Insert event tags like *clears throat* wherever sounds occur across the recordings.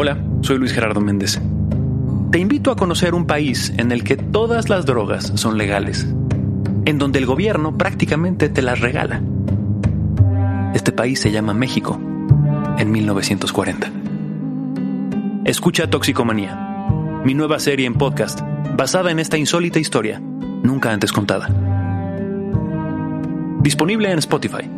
Hola, soy Luis Gerardo Méndez. Te invito a conocer un país en el que todas las drogas son legales, en donde el gobierno prácticamente te las regala. Este país se llama México, en 1940. Escucha Toxicomanía, mi nueva serie en podcast basada en esta insólita historia, nunca antes contada. Disponible en Spotify.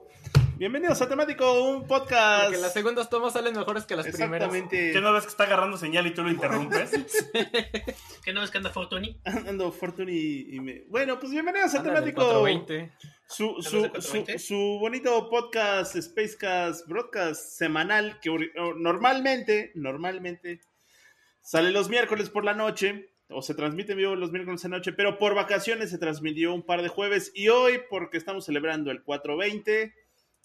Bienvenidos a Temático, un podcast. Porque las segundas tomas salen mejores que las primeras. Exactamente. ¿Qué no ves que está agarrando señal y tú lo interrumpes? *laughs* ¿Qué no ves que anda Fortuny? Ando Fortuny y me... Bueno, pues bienvenidos a Anda Temático. 420. Su, ¿Andas su, su, 420? su bonito podcast, Spacecast, broadcast semanal que normalmente, normalmente sale los miércoles por la noche o se transmite en vivo los miércoles en la noche, pero por vacaciones se transmitió un par de jueves y hoy, porque estamos celebrando el 420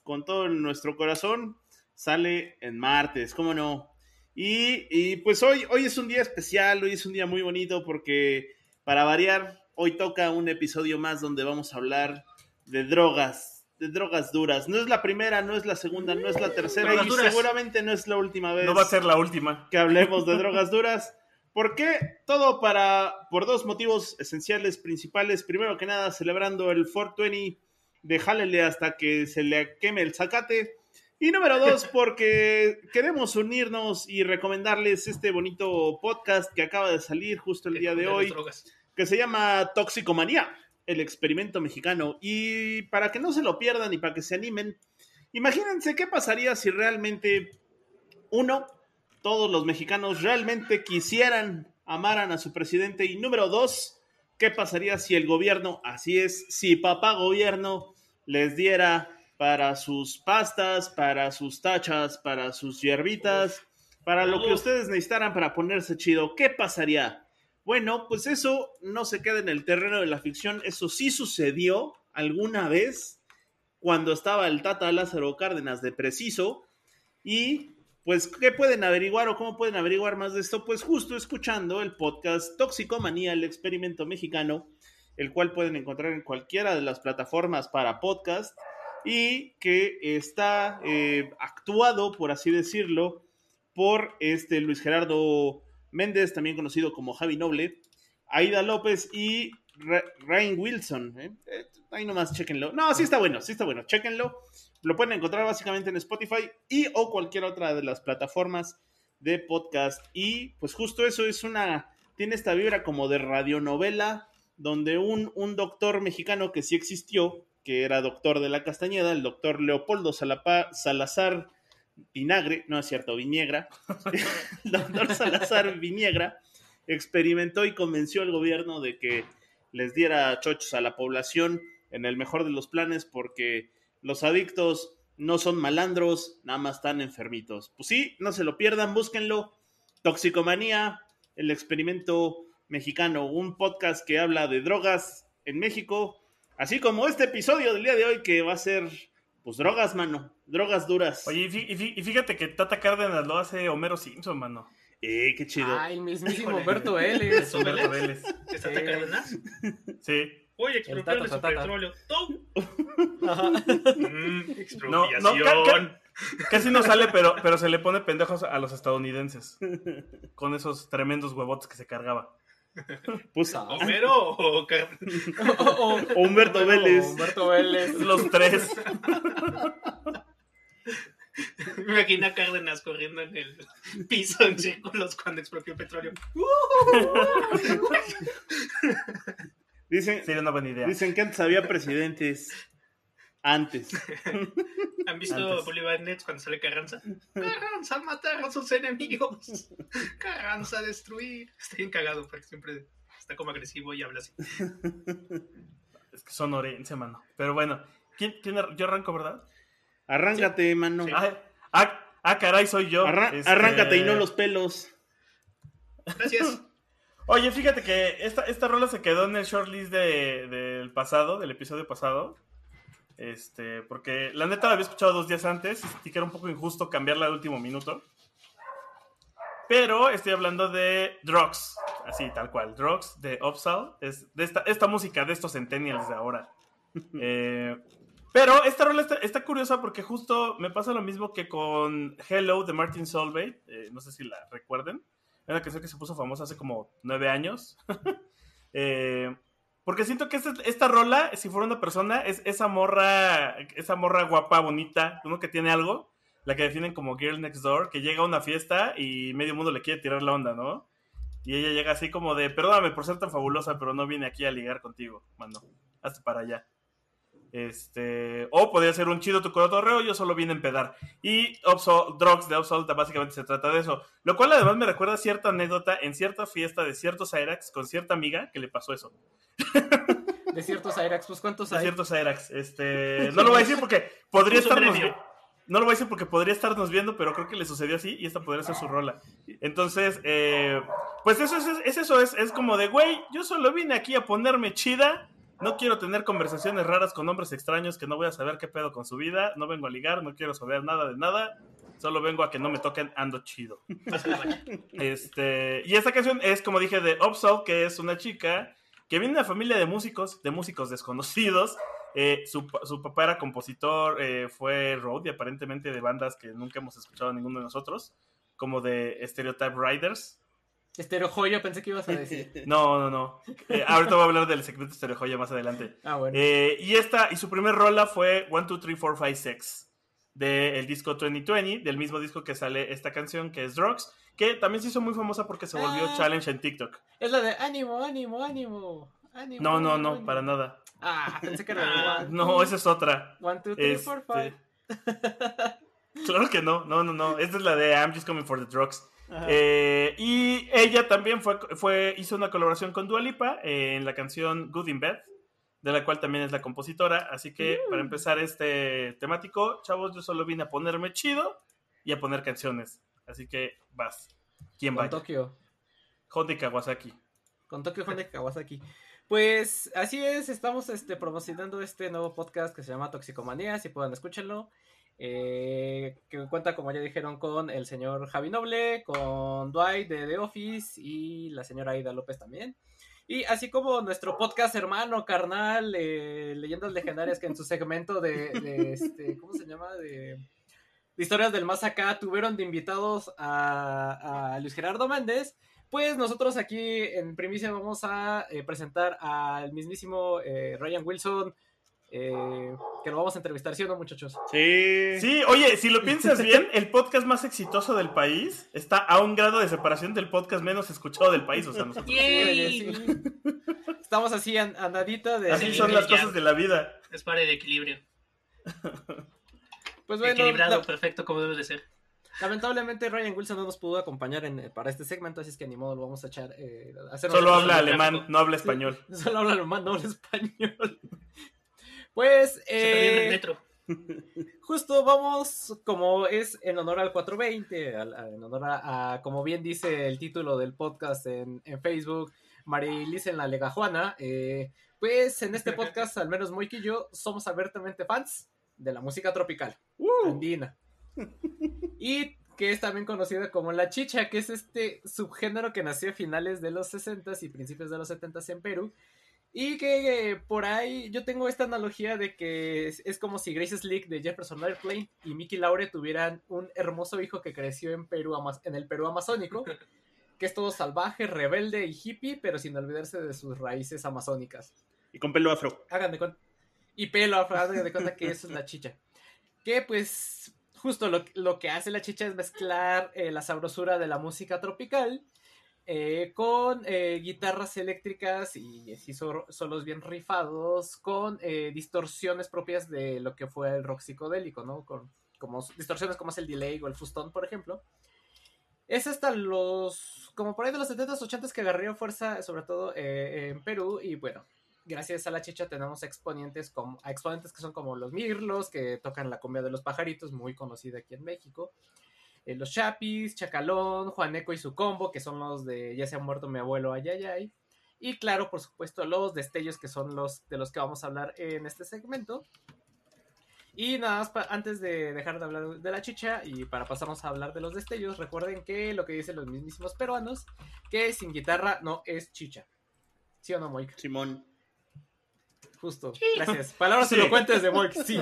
con todo nuestro corazón, sale en martes, ¿cómo no? Y, y, pues hoy, hoy es un día especial, hoy es un día muy bonito porque para variar, hoy toca un episodio más donde vamos a hablar de drogas, de drogas duras. No es la primera, no es la segunda, no es la tercera y seguramente no es la última vez No va a ser la última. que hablemos de drogas duras. ¿Por qué? Todo para, por dos motivos esenciales, principales. Primero que nada, celebrando el 420 de Jálele hasta que se le queme el zacate. Y número dos, *laughs* porque queremos unirnos y recomendarles este bonito podcast que acaba de salir justo el día de hoy, que se llama Toxicomanía, el experimento mexicano. Y para que no se lo pierdan y para que se animen, imagínense qué pasaría si realmente, uno, todos los mexicanos realmente quisieran, amaran a su presidente. Y número dos, ¿qué pasaría si el gobierno, así es, si papá gobierno les diera para sus pastas, para sus tachas, para sus hierbitas, para lo que ustedes necesitaran para ponerse chido? ¿Qué pasaría? Bueno, pues eso no se queda en el terreno de la ficción, eso sí sucedió alguna vez cuando estaba el Tata Lázaro Cárdenas de Preciso. Y pues, ¿qué pueden averiguar o cómo pueden averiguar más de esto? Pues justo escuchando el podcast Toxicomanía, el experimento mexicano, el cual pueden encontrar en cualquiera de las plataformas para podcast y que está eh, actuado, por así decirlo, por este Luis Gerardo Méndez, también conocido como Javi Noble, Aida López y Ra- Ryan Wilson. ¿eh? Eh, ahí nomás, chéquenlo. No, sí está bueno, sí está bueno, chéquenlo. Lo pueden encontrar básicamente en Spotify y o cualquier otra de las plataformas de podcast. Y pues justo eso es una, tiene esta vibra como de radionovela, donde un, un doctor mexicano que sí existió, que era doctor de la Castañeda, el doctor Leopoldo Salapa- Salazar Vinagre, no es cierto, Viniegra, *laughs* el doctor Salazar Viniegra experimentó y convenció al gobierno de que les diera chochos a la población en el mejor de los planes porque los adictos no son malandros, nada más están enfermitos. Pues sí, no se lo pierdan, búsquenlo. Toxicomanía, el experimento mexicano, un podcast que habla de drogas en México, así como este episodio del día de hoy que va a ser, pues drogas, mano, drogas duras. Oye, y fí- y fí- y fíjate que Tata Cárdenas lo hace Homero Simpson, mano. Eh, qué chido. Ay, el mismísimo. Humberto Vélez. Es Humberto Vélez. ¿Está Sí. Cárdenas? Sí. Oye, expropiaron expropiaron su su petróleo. *laughs* Mm, No, expropiación. no, ca- ca- casi no sale, pero, pero se le pone pendejos a los estadounidenses. Con esos tremendos huevotes que se cargaba. Pues, ¿Homero o Car- O- *laughs* o- o Humberto Vélez. Humberto Vélez. *laughs* Los tres. Me imagino a Cárdenas corriendo en el piso en círculos cuando expropió petróleo. Dicen, Sería una buena idea. dicen que antes había presidentes. Antes. *laughs* ¿Han visto Antes. Bolívar Nets cuando sale Carranza? Carranza matar a sus enemigos. Carranza destruir. Está bien cagado porque siempre está como agresivo y habla así. *laughs* Es que son orense, mano. Pero bueno, ¿quién, quién ar- yo arranco, verdad? Arráncate, mano. Ah, ah, ah, caray, soy yo. Arra- Este, Arráncate y no los pelos. Gracias. *laughs* Oye, fíjate que esta, esta rola se quedó en el shortlist de- del pasado, del episodio pasado. Este, porque la neta la había escuchado dos días antes y sentí que era un poco injusto cambiarla al último minuto. Pero estoy hablando de Drugs, así tal cual. Drugs de Upsal, es de esta, esta música de estos centennials de ahora. *laughs* Eh, pero esta rola está, está curiosa porque justo me pasa lo mismo que con Hello de Martin Solveig. eh, no sé si la recuerden. Es una canción que se puso famosa hace como nueve años. *laughs* Eh, porque siento que esta, esta rola, si fuera una persona, es esa morra, esa morra guapa, bonita, uno que tiene algo, la que definen como Girl Next Door, que llega a una fiesta y medio mundo le quiere tirar la onda, ¿no? Y ella llega así como de, perdóname por ser tan fabulosa, pero no vine aquí a ligar contigo, mano. Hazte para allá. Este, o podría ser un chido tu cotorreo, yo solo vine a empedar. Y Upsol- Drugs de Upsol básicamente se trata de eso. Lo cual además me recuerda cierta anécdota en cierta fiesta de ciertos Cyrax con cierta amiga que le pasó eso. *laughs* De ciertos Airax, pues ¿cuántos De hay? ciertos Cyrax. Este, no lo voy a decir porque podría estarnos No lo voy a decir porque podría estarnos viendo, pero creo que le sucedió así y esta podría ser su rola. Entonces, eh, pues eso es, es eso, es, es como de, güey, yo solo vine aquí a ponerme chida. No quiero tener conversaciones raras con hombres extraños que no voy a saber qué pedo con su vida. No vengo a ligar, no quiero saber nada de nada. Solo vengo a que no me toquen, ando chido. *laughs* Este, y esta canción es, como dije, de Upsal, que es una chica que viene de una familia de músicos, de músicos desconocidos. Eh, su, su papá era compositor, eh, fue roadie aparentemente de bandas que nunca hemos escuchado ninguno de nosotros, como de Stereotype Riders. Estereo Joya, pensé que ibas a decir. *laughs* No, no, no. Eh, ahorita voy a hablar del segmento Stereo Joya más adelante. Ah, bueno. Eh, y esta, y su primer rola fue 1, 2, 3, 4, 5, 6 del disco 2020, del mismo disco que sale esta canción que es Drugs, que también se hizo muy famosa porque se volvió Ah. challenge en TikTok. Es la de ánimo, ánimo, ánimo. ánimo No, no, ánimo, no, ánimo. para nada. Ah, pensé que era Ah, No, esa es otra. One, two, three, four, Este, five. *laughs* Claro que no, no, no, no. Esta es la de I'm Just Coming for the Drugs. Eh, y ella también fue, fue, hizo una colaboración con Dua Lipa eh, en la canción Good in Bed, de la cual también es la compositora. Así que Mm. para empezar este temático, chavos, yo solo vine a ponerme chido y a poner canciones. Así que vas. ¿Quién Con va? Tokio. Honda Kawasaki. Con Tokio Honda Kawasaki. Pues así es, estamos este, promocionando este nuevo podcast que se llama Toxicomanía, si puedan escúchenlo. Eh, que cuenta, como ya dijeron, con el señor Javi Noble, con Dwight de The Office y la señora Aida López también. Y así como nuestro podcast hermano, carnal, eh, Leyendas Legendarias, que en su segmento de, de, este, ¿cómo se llama? De, de Historias del Más Acá tuvieron de invitados a, a Luis Gerardo Méndez. Pues nosotros aquí en primicia vamos a eh, presentar al mismísimo eh, Ryan Wilson, eh, que lo vamos a entrevistar, ¿sí o no, muchachos? Sí. Sí, oye, si lo piensas bien, *laughs* el podcast más exitoso del país está a un grado de separación del podcast menos escuchado del país. O sea, nosotros. Sí. *laughs* Estamos así a, a nadita de... Así Sí, son las cosas de la vida. Es para el equilibrio. Pues bueno, Equilibrado, la- perfecto, como debe de ser. lamentablemente Ryan Wilson no nos pudo acompañar en- para este segmento, así es que ni modo lo vamos a echar. Eh, a hacer Solo habla alemán, no habla Sí, español. *laughs* Solo habla alemán, no habla español. Pues, en el eh, metro. *laughs* Justo vamos, como es en honor al 420, al- a- en honor a, a, como bien dice el título del podcast en, en Facebook, Marilis en la Legajuana, eh, pues en este podcast, al menos Moik y yo, somos abiertamente fans de la música tropical, andina. Y que es también conocida como la chicha, que es este subgénero que nació a finales de los 60s y principios de los 70s en Perú. Y que por ahí yo tengo esta analogía de que es, es como si Grace Slick de Jefferson Airplane y Mickey Laure tuvieran un hermoso hijo que creció en Perú, en el Perú amazónico, *laughs* que es todo salvaje, rebelde y hippie, pero sin olvidarse de sus raíces amazónicas. Y con pelo afro. Hagan de cuenta. Y pelo, afro, hagan de cuenta que eso es la chicha. Que pues justo lo, lo que hace la chicha es mezclar eh, la sabrosura de la música tropical eh, con eh, guitarras eléctricas y así so- solos bien rifados, con eh, distorsiones propias de lo que fue el rock psicodélico, ¿no? Con como distorsiones como es el delay o el fustón, por ejemplo. Es hasta los, como por ahí de los 70s, 80s que agarró fuerza, sobre todo eh, en Perú, y bueno, gracias a la chicha tenemos exponentes como, a exponentes que son como los Mirlos, que tocan la cumbia de los pajaritos, muy conocida aquí en México. Eh, los Chapis, Chacalón, Juaneco y su combo, que son los de Ya se ha muerto mi abuelo, ayayay. Y claro, por supuesto, los destellos, que son los de los que vamos a hablar en este segmento. Y nada más, antes de dejar de hablar de la chicha y para pasarnos a hablar de los destellos, recuerden que lo que dicen los mismísimos peruanos, que sin guitarra no es chicha. ¿Sí o no, Moik? Simón. Justo. Gracias. Palabras Sí. elocuentes de Moik, sí.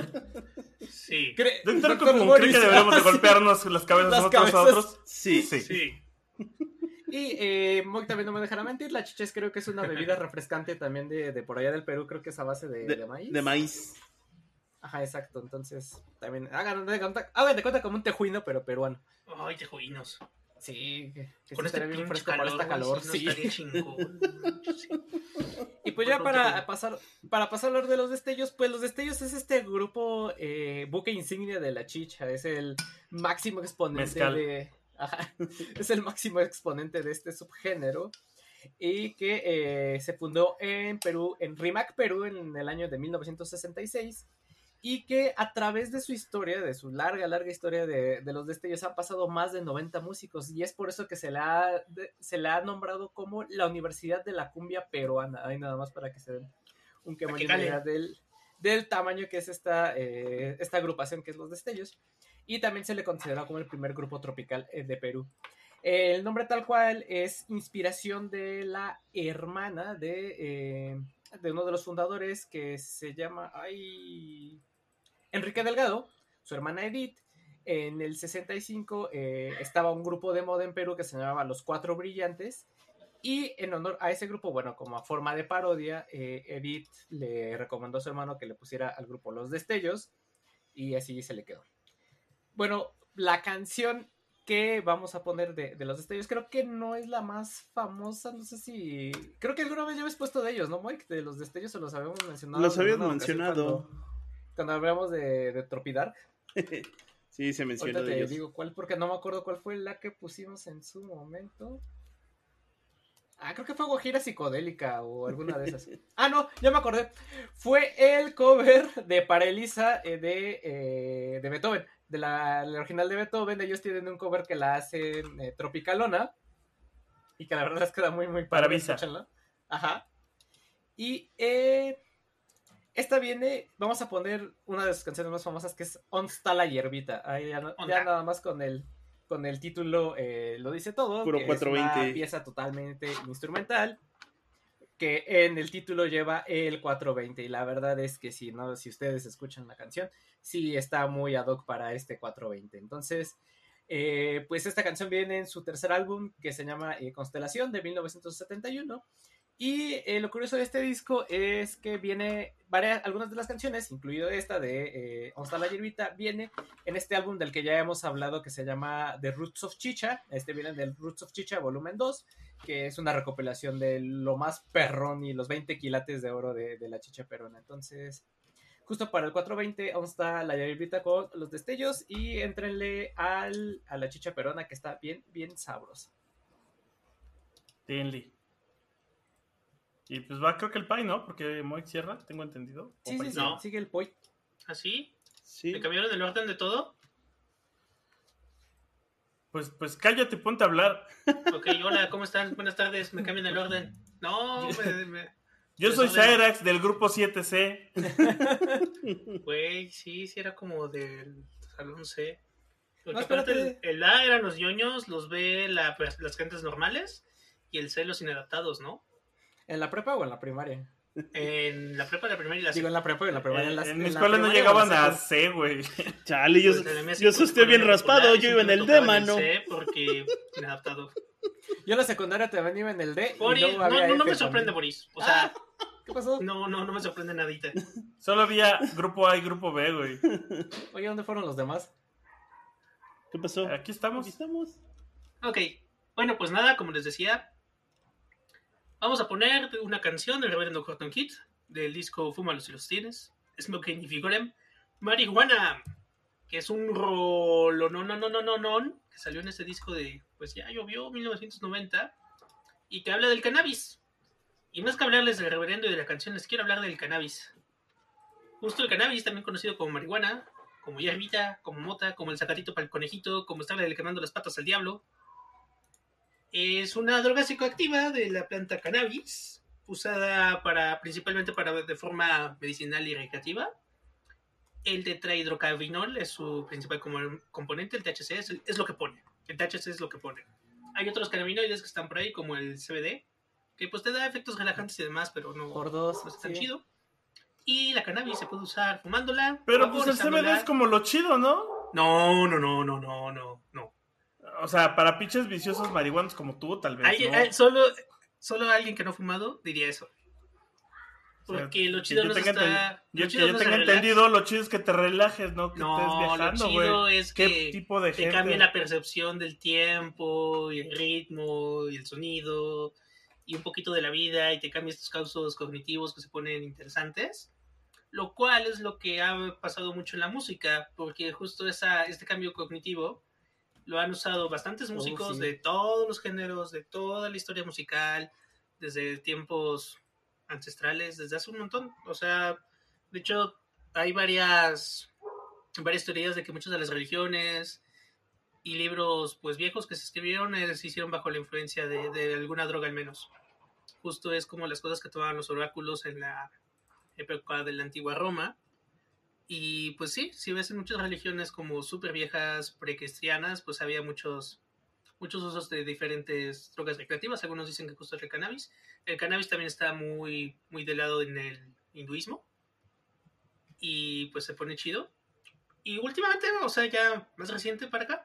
Sí. Cre- Doctor Doctor Común, ¿cree Morris. que deberíamos de *laughs* Ah, sí. golpearnos las cabezas Las unos a otros? Sí. Sí. Sí. Y eh, Moik también no me dejará mentir, la chicha es creo que es una bebida *laughs* refrescante también de, de por allá del Perú, creo que es a base de, De, de maíz. de maíz. Ajá, exacto. Entonces, también hagan de cuenta, hagan de cuenta como un tejuino, pero peruano. Ay, tejuinos. Sí, que, que Con este estaría bien fresco para esta calor, sí. no estaría chingón. *laughs* Sí. Y pues ya para pasar, para pasar a hablar de los destellos, pues los destellos es este grupo eh, buque insignia de la chicha, es el máximo exponente Mezcal. de. Ajá, *laughs* es el máximo exponente de este subgénero. Y que eh, se fundó en Perú, en Rimac, Perú, en el año de 1966. Y que a través de su historia, de su larga, larga historia de, de los destellos, han pasado más de 90 músicos. Y es por eso que se le ha, se le ha nombrado como la Universidad de la Cumbia Peruana. Ahí nada más para que se den un que Para que del, del tamaño que es esta, eh, esta agrupación que es Los Destellos. Y también se le considera como el primer grupo tropical eh, de Perú. El nombre tal cual es inspiración de la hermana de, eh, de uno de los fundadores que se llama ay, Enrique Delgado, su hermana Edith. En el 65 eh, estaba un grupo de moda en Perú que se llamaba Los Cuatro Brillantes. Y en honor a ese grupo, bueno, como a forma de parodia, eh, Edith le recomendó a su hermano que le pusiera al grupo Los Destellos. Y así se le quedó. Bueno, la canción que vamos a poner de, de Los Destellos creo que no es la más famosa. No sé si. Creo que alguna vez ya habéis puesto de ellos, ¿no, Mike? De Los Destellos o los habíamos mencionado. Los ocasión mencionado. Cuando, cuando hablamos de, de Tropidark. *laughs* Sí, se mencionó Ahorita de te ellos. digo cuál, porque no me acuerdo cuál fue la que pusimos en su momento. Ah, creo que fue Guajira Psicodélica o alguna de esas. *laughs* Ah, no, ya me acordé. Fue el cover de Para Elisa eh, de, eh, de Beethoven, de la, la original de Beethoven. Ellos tienen un cover que la hacen eh, Tropicalona y que la verdad es que queda muy, muy Para padre, escúchenla. Ajá. Y eh, esta viene, vamos a poner una de sus canciones más famosas que es On está la hierbita. Ahí ya, ya nada más con el, con el título eh, lo dice todo. Puro que 420. Es una pieza totalmente instrumental que en el título lleva el 420 y la verdad es que si no si ustedes escuchan la canción sí está muy ad hoc para este 420 entonces eh, pues esta canción viene en su tercer álbum que se llama eh, Constelación de 1971 y eh, lo curioso de este disco es que viene varias, algunas de las canciones, incluido esta de eh, ¿Dónde está la hierbita? Viene en este álbum del que ya hemos hablado que se llama The Roots of Chicha. Este viene del Roots of Chicha volumen 2, que es una recopilación de lo más perrón y los 20 quilates de oro de, de la chicha perona. Entonces, justo para el 420, ¿dónde está la hierbita con los destellos? Y entrenle al, a la chicha perona que está bien, bien sabrosa. Tenli. Y pues va, creo que el Pai, ¿no? Porque Moik cierra, tengo entendido. Sí, sí, sí, No. sigue el poi. ¿Así? Sí. ¿Me cambiaron el orden de todo? Pues, pues cállate, ponte a hablar. Ok, hola, ¿cómo están? Buenas tardes, me cambian el orden. No, me, me- Yo soy. Cyrax del grupo 7C. güey, sí, sí era como del salón C. Porque No, aparte el, el A eran los ñoños, los B la- pues, las gentes normales y el C los inadaptados, ¿no? ¿En la prepa o en la primaria? En la prepa, la primera y la Digo, en la prepa y en la primaria. en las- en mi la escuela no primaria llegaban la a C, güey. Chale, yo, Pues, la yo estoy bien raspado, yo iba en el me D, mano. C porque inadaptado. Yo en la secundaria también iba en el D. Boris, no, había no, me sorprende, también. Boris. O sea, ¿Qué pasó? no, no, no me sorprende nadita. Solo había grupo A y grupo B, güey. Oye, ¿dónde fueron los demás? ¿Qué pasó? Aquí estamos. Aquí estamos. Ok, bueno, pues nada, como les decía, vamos a poner una canción del reverendo Horton Kid del disco Fúmalos si los tienes, Smoking y Figurem, Marihuana, que es un rolo, no, no, no, no, no, no, que salió en ese disco de, pues ya llovió, 1990, y que habla del cannabis. Y más que hablarles del reverendo y de la canción, les quiero hablar del cannabis. Justo el cannabis, también conocido como marihuana, como hierbita, como mota, como el sacatito para el conejito, como estarle quemando las patas al diablo. Es una droga psicoactiva de la planta cannabis, usada para, principalmente para, de forma medicinal y recreativa. El tetrahidrocannabinol es su principal componente, el THC es, es lo que pone. El THC es lo que pone. Hay otros cannabinoides que están por ahí, como el CBD, que pues te da efectos relajantes y demás, pero no, Por dos. no es tan sí. chido. Y la cannabis se puede usar fumándola. Pero pues el. CBD es como lo chido, ¿no? No, no, no, no, no, no, no. O sea, para pinches viciosos marihuanos como tú, tal vez. Hay- solo, solo alguien que no ha fumado diría eso. O sea, Porque lo chido no lo Yo, chido que yo no tenga entendido, lo chido es que te relajes, ¿no? Que No, estés lo viajando, chido güey. es ¿Qué que tipo de te gente? cambia la percepción del tiempo, y el ritmo, y el sonido, y un poquito de la vida, y te cambia estos causos cognitivos que se ponen interesantes. Lo cual es lo que ha pasado mucho en la música, porque justo esa, este cambio cognitivo lo han usado bastantes Oh, músicos sí. de todos los géneros, de toda la historia musical, desde tiempos ancestrales, desde hace un montón. O sea, de hecho, hay varias, varias teorías de que muchas de las religiones y libros pues viejos que se escribieron eh, se hicieron bajo la influencia de, de alguna droga al menos. Justo es como las cosas que tomaban los oráculos en la época de la antigua Roma. Y pues sí, si ves en muchas religiones como súper viejas precristianas, pues había muchos, muchos usos de diferentes drogas recreativas. Algunos dicen que justo el cannabis. El cannabis también está muy, muy del lado en el hinduismo. Y pues se pone chido. Y últimamente, o sea, ya más reciente para acá,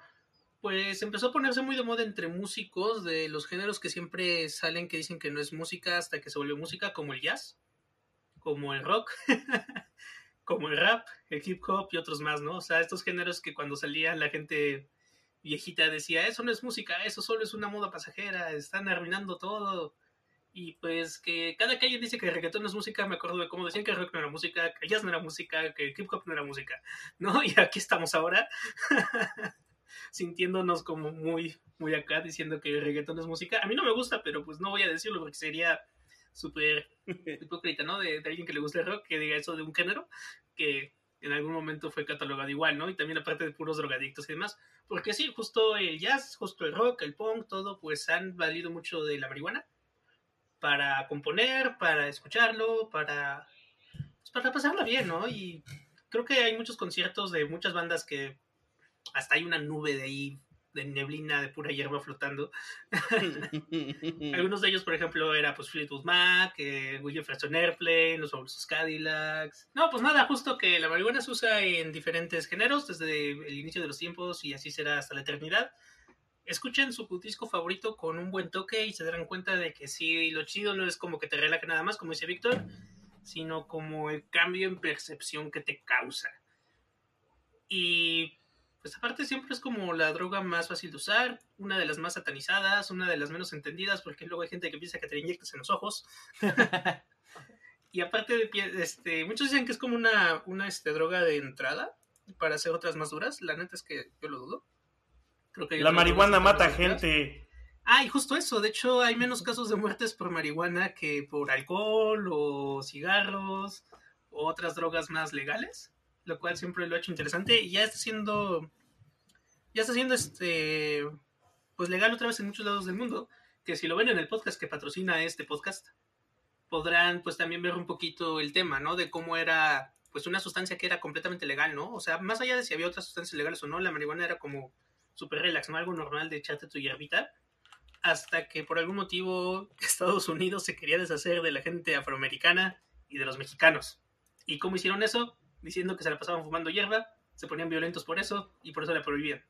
pues empezó a ponerse muy de moda entre músicos de los géneros que siempre salen que dicen que no es música hasta que se volvió música, como el jazz, como el rock, *laughs* como el rap, el hip hop y otros más, ¿no? O sea, estos géneros que cuando salía la gente viejita decía, eso no es música, eso solo es una moda pasajera, están arruinando todo. Y pues que cada alguien dice que el reggaetón no es música, me acuerdo de cómo decían que el rock no era música, que jazz no era música, que el hip hop no era música, ¿no? *laughs* Y aquí estamos ahora, *laughs* sintiéndonos como muy, muy acá, diciendo que el reggaetón es música. A mí no me gusta, pero pues no voy a decirlo porque sería súper *laughs* hipócrita, ¿no? De, alguien que le gusta el rock, que diga eso de un género, que en algún momento fue catalogado igual, ¿no? Y también aparte de puros drogadictos y demás. Porque sí, justo el jazz, justo el rock, el punk, todo, pues han valido mucho de la marihuana para componer, para escucharlo, para, pues, para pasarla bien, ¿no? Y creo que hay muchos conciertos de muchas bandas que hasta hay una nube de ahí, de neblina, de pura hierba flotando. *laughs* *laughs* Algunos de ellos, por ejemplo, era pues Fleetwood Mac, eh, William Preston Airplane, los fabulosos Cadillacs. No, pues nada, justo que la marihuana se usa en diferentes géneros desde el inicio de los tiempos y así será hasta la eternidad. Escuchen su disco favorito con un buen toque y se darán cuenta de que sí, lo chido no es como que te relaje nada más, como dice Víctor, sino como el cambio en percepción que te causa. Y pues aparte siempre es como la droga más fácil de usar, una de las más satanizadas, una de las menos entendidas, porque luego hay gente que piensa que te la inyectas en los ojos. *laughs* y aparte, de pie- este, muchos dicen que es como una, una este, droga de entrada para hacer otras más duras. La neta es que yo lo dudo. Creo que hay La marihuana mata gente. Ah, y justo eso. De hecho, hay menos casos de muertes por marihuana que por alcohol o cigarros o otras drogas más legales, lo cual siempre lo ha hecho interesante y ya está siendo ya está siendo este pues legal otra vez en muchos lados del mundo, que si lo ven en el podcast que patrocina este podcast, podrán pues también ver un poquito el tema, ¿no? De cómo era pues una sustancia que era completamente legal, ¿no? O sea, más allá de si había otras sustancias legales o no, la marihuana era como súper relax, ¿no? Algo normal de echarte tu hierbita hasta que por algún motivo *laughs* Estados Unidos se quería deshacer de la gente afroamericana y de los mexicanos. ¿Y cómo hicieron eso? Diciendo que se la pasaban fumando hierba, se ponían violentos por eso y por eso la prohibían.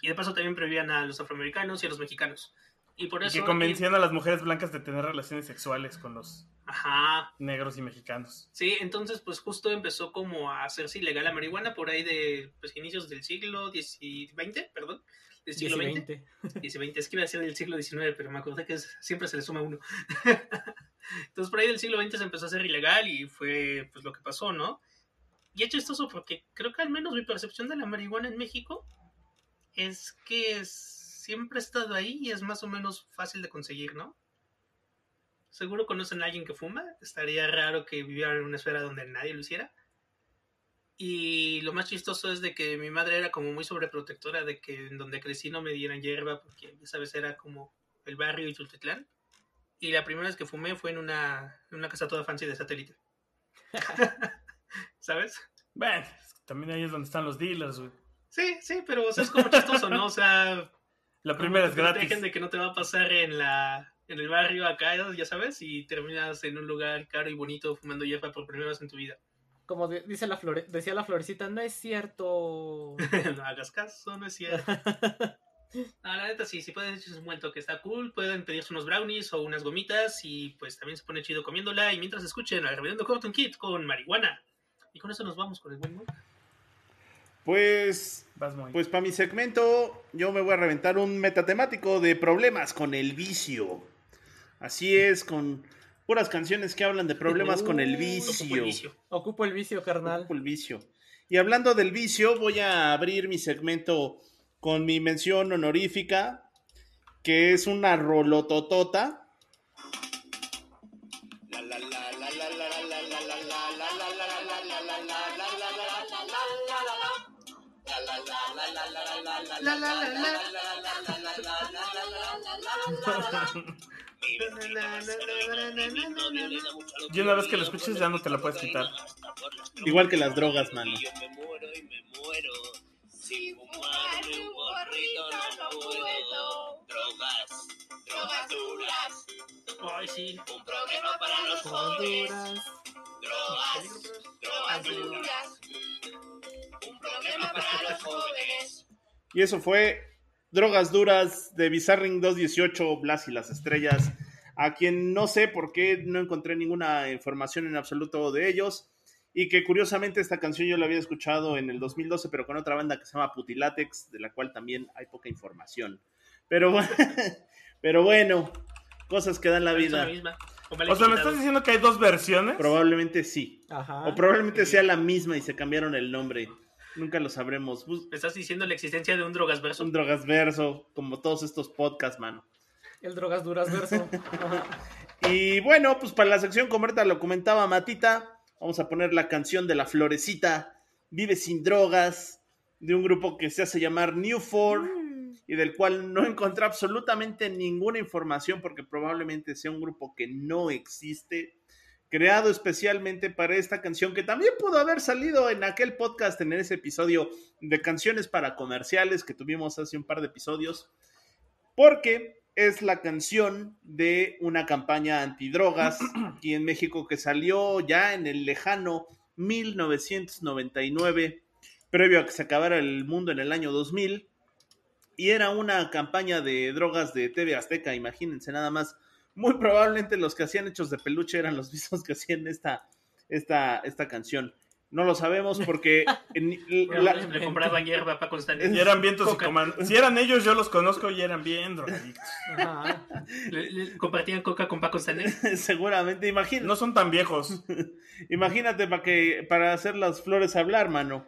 Y de paso también prohibían a los afroamericanos y a los mexicanos. Y por Y eso... que convencían a las mujeres blancas de tener relaciones sexuales con los Ajá. negros y mexicanos. Sí, entonces pues justo empezó como a hacerse ilegal la marihuana por ahí de pues, inicios del siglo XX, perdón. Del siglo XX. 20. 20, es que iba a decir del siglo XIX, pero me acordé que es- siempre se le suma uno. *laughs* Entonces, por ahí del siglo XX se empezó a hacer ilegal y fue pues lo que pasó, ¿no? Y es chistoso porque creo que al menos mi percepción de la marihuana en México es que siempre ha estado ahí y es más o menos fácil de conseguir, ¿no? seguro conocen a alguien que fuma. Estaría raro que vivieran en una esfera donde nadie lo hiciera. Y lo más chistoso es de que mi madre era como muy sobreprotectora de que en donde crecí no me dieran hierba porque esa vez era como el barrio y Tultitlán. Y la primera vez que fumé fue en una, en una casa toda fancy de satélite. *laughs* ¿Sabes? Bueno, también ahí es donde están los dealers, güey. Sí, sí, pero o sea, es como chistoso, ¿no? O sea, La primera es que gratis. dejen de que no te va a pasar en la en el barrio acá, ya sabes, y terminas en un lugar caro y bonito fumando hierba por primera vez en tu vida. Como de- dice la flore- decía la florecita, no es cierto. *laughs* no hagas caso, no es cierto. *laughs* No, la neta sí, si pueden echarse un buen toque, está cool. Pueden pedirse unos brownies o unas gomitas y pues también se pone chido comiéndola. Y mientras escuchen al Reverendo Cotton Kid con marihuana. Y con eso nos vamos con el buen mood. Pues, Vas, pues para mi segmento, yo me voy a reventar un metatemático de problemas con el vicio. Así es, con puras canciones que hablan de problemas con el Uh, Ocupo el vicio. vicio. Ocupo el vicio, carnal. Ocupo el vicio. Y hablando del vicio, voy a abrir mi segmento con mi mención honorífica, que es una rolototota. Y una vez que lo escuches ya no te la puedes quitar. Igual que las drogas, mano. Drogas, drogas duras. Ay, sí. Un problema para los jóvenes. Drogas, drogas duras. Un problema para los jóvenes. Y eso fue Drogas Duras de Bizarring 218, Blas y las Estrellas. A quien no sé por qué no encontré ninguna información en absoluto de ellos. Y que curiosamente esta canción yo la había escuchado en el 2012, pero con otra banda que se llama Putilatex, de la cual también hay poca información. Pero, *laughs* pero bueno, cosas que dan la vida. O sea, ¿me estás diciendo que hay dos versiones? Probablemente sí. Ajá. O probablemente sea la misma y se cambiaron el nombre. Nunca lo sabremos. Bus- Me estás diciendo la existencia de un drogas verso. Un drogas verso, como todos estos podcasts, mano. El drogas duras verso. *laughs* Y bueno, pues para la sección, como ahorita lo comentaba Matita, vamos a poner la canción de la florecita, Vive sin drogas, de un grupo que se hace llamar New Four y del cual no encontré absolutamente ninguna información porque probablemente sea un grupo que no existe, creado especialmente para esta canción que también pudo haber salido en aquel podcast, en ese episodio de canciones para comerciales que tuvimos hace un par de episodios, porque es la canción de una campaña antidrogas *clears throat* aquí en México que salió ya en el lejano 1999, previo a que se acabara el mundo en el año 2000. Y era una campaña de drogas de TV Azteca, imagínense nada más. Muy probablemente los que hacían hechos de peluche eran los *laughs* mismos que hacían esta, esta, esta canción. No lo sabemos porque *laughs* en- la- Le compraban hierba para constante. Y eran vientos y Coca. comandos. Si eran ellos, yo los conozco y eran bien drogadictos. *laughs* Ajá. Le- le compartían coca con Paco Stanley. seguramente, imagínate. No son tan viejos. Imagínate para que para hacer las flores hablar, mano.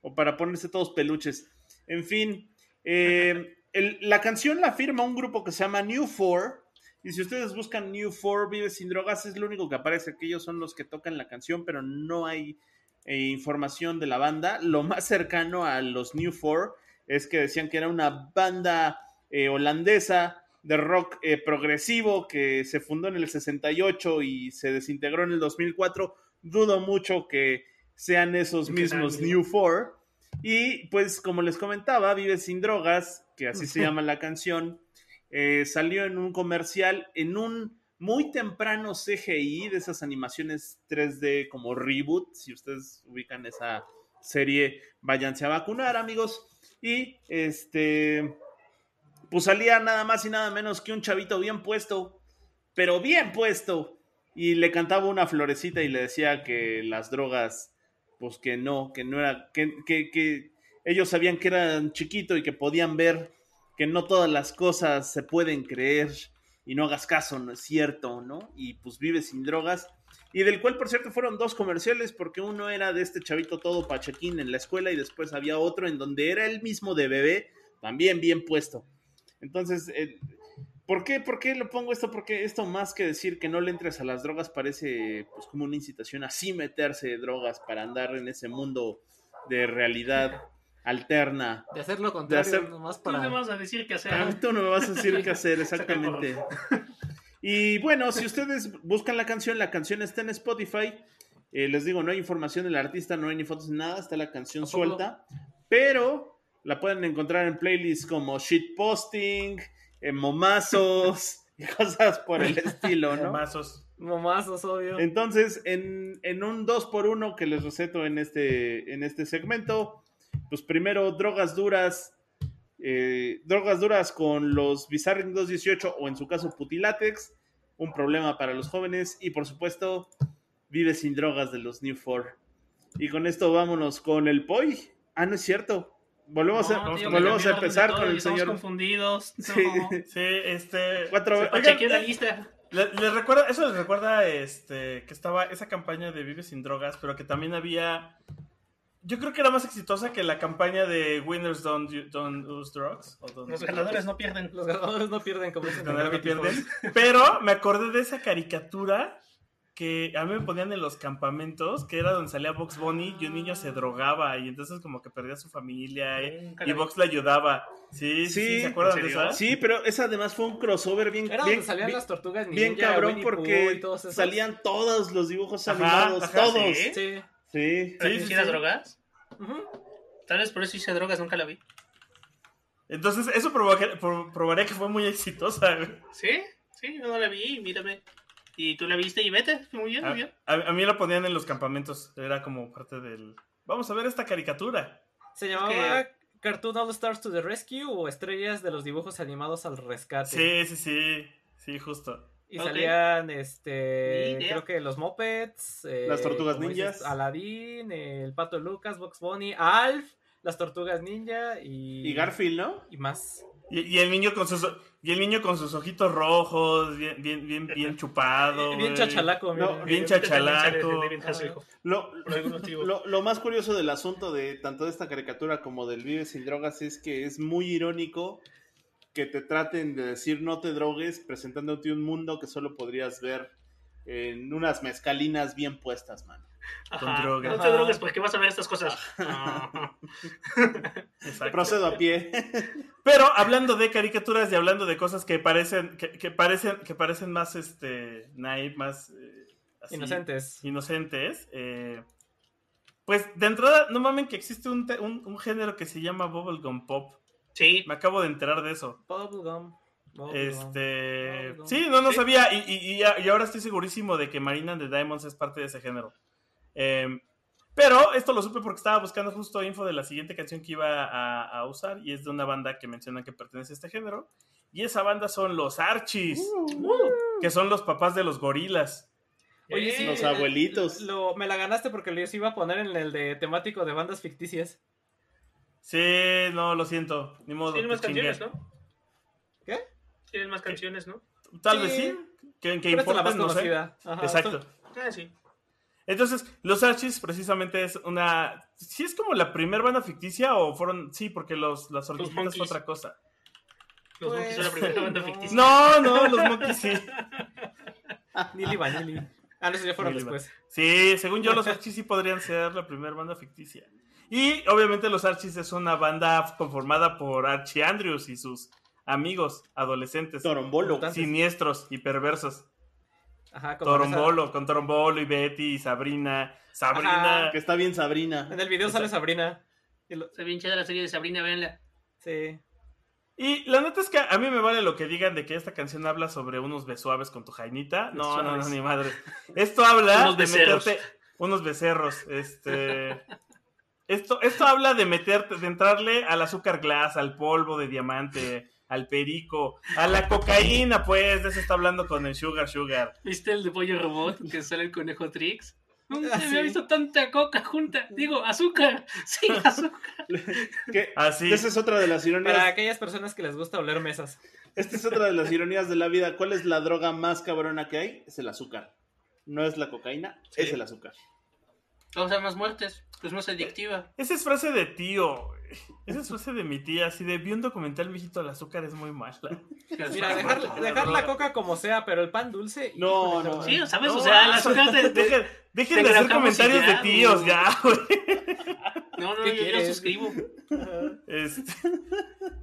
O para ponerse todos peluches. En fin, eh, el- la canción la firma un grupo que se llama New Four. Y si ustedes buscan New Four Vive sin drogas, es lo único que aparece, que ellos son los que tocan la canción, pero no hay eh, información de la banda. Lo más cercano a los New Four es que decían que era una banda eh, holandesa de rock eh, progresivo que se fundó en el 68 y se desintegró en el 2004. Dudo mucho que sean esos mismos New Four. Y pues como les comentaba, Vive sin drogas, que así se llama la canción, eh, salió en un comercial en un muy temprano CGI de esas animaciones 3D como reboot. Si ustedes ubican esa serie, váyanse a vacunar, amigos. Y este, pues salía nada más y nada menos que un chavito bien puesto, pero bien puesto. Y le cantaba una florecita y le decía que las drogas, pues que no, que no era, que, que, que ellos sabían que eran chiquito y que podían ver que no todas las cosas se pueden creer y no hagas caso, no es cierto, ¿no? Y pues vive sin drogas. Y del cual, por cierto, fueron dos comerciales, porque uno era de este chavito todo pachequín en la escuela y después había otro en donde era el mismo de bebé, también bien puesto. Entonces, eh, ¿Por qué, ¿Por qué lo pongo esto? Porque esto más que decir que no le entres a las drogas parece pues como una incitación a sí meterse de drogas para andar en ese mundo de realidad alterna. De hacer lo contrario, hacer- nomás Tú me para... vas a decir qué hacer. Ah, Tú no me vas a decir qué hacer exactamente. *laughs* Y bueno, si ustedes buscan la canción, la canción está en Spotify. Eh, les digo, no hay información del artista, no hay ni fotos ni nada, está la canción suelta. Pero la pueden encontrar en playlists como shitposting, momazos y cosas por el estilo, ¿no? Mazos. Momazos, obvio. Entonces, en, en un 2x1 que les receto en este, en este segmento, pues primero drogas duras, eh, drogas duras con los Bizarring 218 o en su caso Putilatex, un problema para los jóvenes y por supuesto Vive sin drogas de los New Four. Y con esto vámonos con el POI. Ah, no es cierto. Volvemos, No, a, tío, volvemos a empezar todo con el estamos señor. confundidos. No. Sí. Sí, este. Cuatro- Chequeé la lista. le- les recuerda, eso les recuerda este, que estaba esa campaña de Vive sin drogas, pero que también había. Yo creo que era más exitosa que la campaña de Winners Don't, don't Use Drugs. o don't Los use ganadores drugs. no pierden. Los ganadores no pierden como Los dicen. Pero me acordé de esa caricatura que a mí me ponían en los campamentos, que era donde salía Box Bunny y un niño se drogaba y entonces como que perdía a su familia y, Nunca y la vi. Box le ayudaba. Sí, sí, Sí, ¿se acuerdan ¿en de esa? Sí, pero esa además fue un crossover bien, Era bien, donde salían bien- las tortugas ninja, bien cabrón porque y todos esos. salían todos los dibujos Ajá, animados, ajá, todos. sí. Sí. Sí. ¿Pero Sí, sí, sí, era sí. drogas? Tal vez por eso hice drogas, nunca la vi. Entonces eso probaría que fue muy exitosa. güey. ¿Sí? Sí, yo no la vi, mírame. Y tú la viste y vete. Muy bien, muy A, bien. a- a mí la ponían en los campamentos, era como parte del... Vamos a ver esta caricatura. Se llamaba Cartoon All Stars to the Rescue o Estrellas de los dibujos animados al rescate. Sí, sí, sí, sí, justo. Y salían, este, creo que los Mopeds, eh, Las Tortugas Ninjas. Aladdin, el Pato Lucas, Box Bunny, Alf, las Tortugas Ninja y... Y Garfield, ¿no? Y más. Y, y el niño con sus y el niño con sus ojitos rojos, bien, bien, bien, bien *laughs* chupado. Bien chachalaco, No, bien chachalaco. Lo, lo, lo más curioso del asunto de tanto de esta caricatura como del Vive sin drogas es que es muy irónico que te traten de decir no te drogues presentándote un mundo que solo podrías ver en unas mezcalinas bien puestas, man. con Ajá. drogas. No te drogues porque vas a ver estas cosas. *laughs* Procedo a pie. Pero hablando de caricaturas y hablando de cosas que parecen, que, que parecen, que parecen más este naive, más eh, así, Inocentes. inocentes, eh, pues de entrada, no mamen que existe un, un, un género que se llama Bubblegum Pop. Sí, Me acabo de enterar de eso. Bubblegum. Bubblegum. Este. Bubblegum. Sí, no, no Sí. sabía. Y, y- y ahora estoy segurísimo de que Marina the Diamonds es parte de ese género. Em, pero esto lo supe porque estaba buscando justo info de la siguiente canción que iba a, a usar. Y es de una banda que mencionan que pertenece a este género. Y esa banda son los Archies, que son los papás de los gorilas. Oye, sí, Los eh, abuelitos. Lo, me la ganaste porque los iba a poner en el de temático de bandas ficticias. Sí, no, lo siento. Ni modo. tienen más canciones, ¿no? ¿Qué? Tienen más canciones, ¿no? Tal Sí. vez sí. Que, que importan, no sé. conocida. Ajá, Exacto. Ah, sí. Entonces, los Archies precisamente es una... ¿Sí es como la primer banda ficticia o fueron...? Sí, porque los, las hormiguitas fue otra cosa. Los Pues, Monkeys son la primera banda no. ficticia. No, no, los Monkeys sí. *laughs* Nili Vanilli. Ah, no, ya fueron Nili después. Sí, según yo, los Archies sí podrían ser la primera banda ficticia. Y obviamente los Archies es una banda conformada por Archie Andrews y sus amigos adolescentes, Torombolo. Siniestros y perversos. Ajá, como Torombolo, con Torombolo y Betty y Sabrina. Sabrina. Ajá. Que está bien Sabrina. En el video sale Sabrina. Lo- Está bien chida la serie de Sabrina, véanla. Sí. Y la neta es que a mí me vale lo que digan de que esta canción habla sobre unos besuaves con tu jainita. No, no, no, ni madre. Esto habla *laughs* Unos de becerros. meterte unos becerros. Este. Esto, esto habla de meterte, de entrarle al azúcar glass, al polvo de diamante, al perico, a la cocaína, pues. De eso está hablando con el Sugar Sugar. ¿Viste el de Pollo Robot que sale el conejo Trix? Nunca Ah, había visto tanta coca junta. Digo, azúcar. *laughs* Sí, azúcar. Así. Esa es otra de las Para ironías. aquellas personas que les gusta oler mesas. Esta es otra de las ironías de la vida. ¿Cuál es la droga más cabrona que hay? Es el azúcar. No es la cocaína, Sí. es el azúcar. Causa más muertes. Es más adictiva. Esa es frase de tío. Esa es frase de mi tía, así de vi un documental, mijito, el azúcar es muy mala. Mira, dejar, dejar la coca como sea, pero el pan dulce. No, no. Sí, ¿sabes? No, o sea, el azúcar de... de- Dejen, dejen de hacer comentarios de tíos ya, güey. No, no, ¿Qué yo, yo suscribo. Este,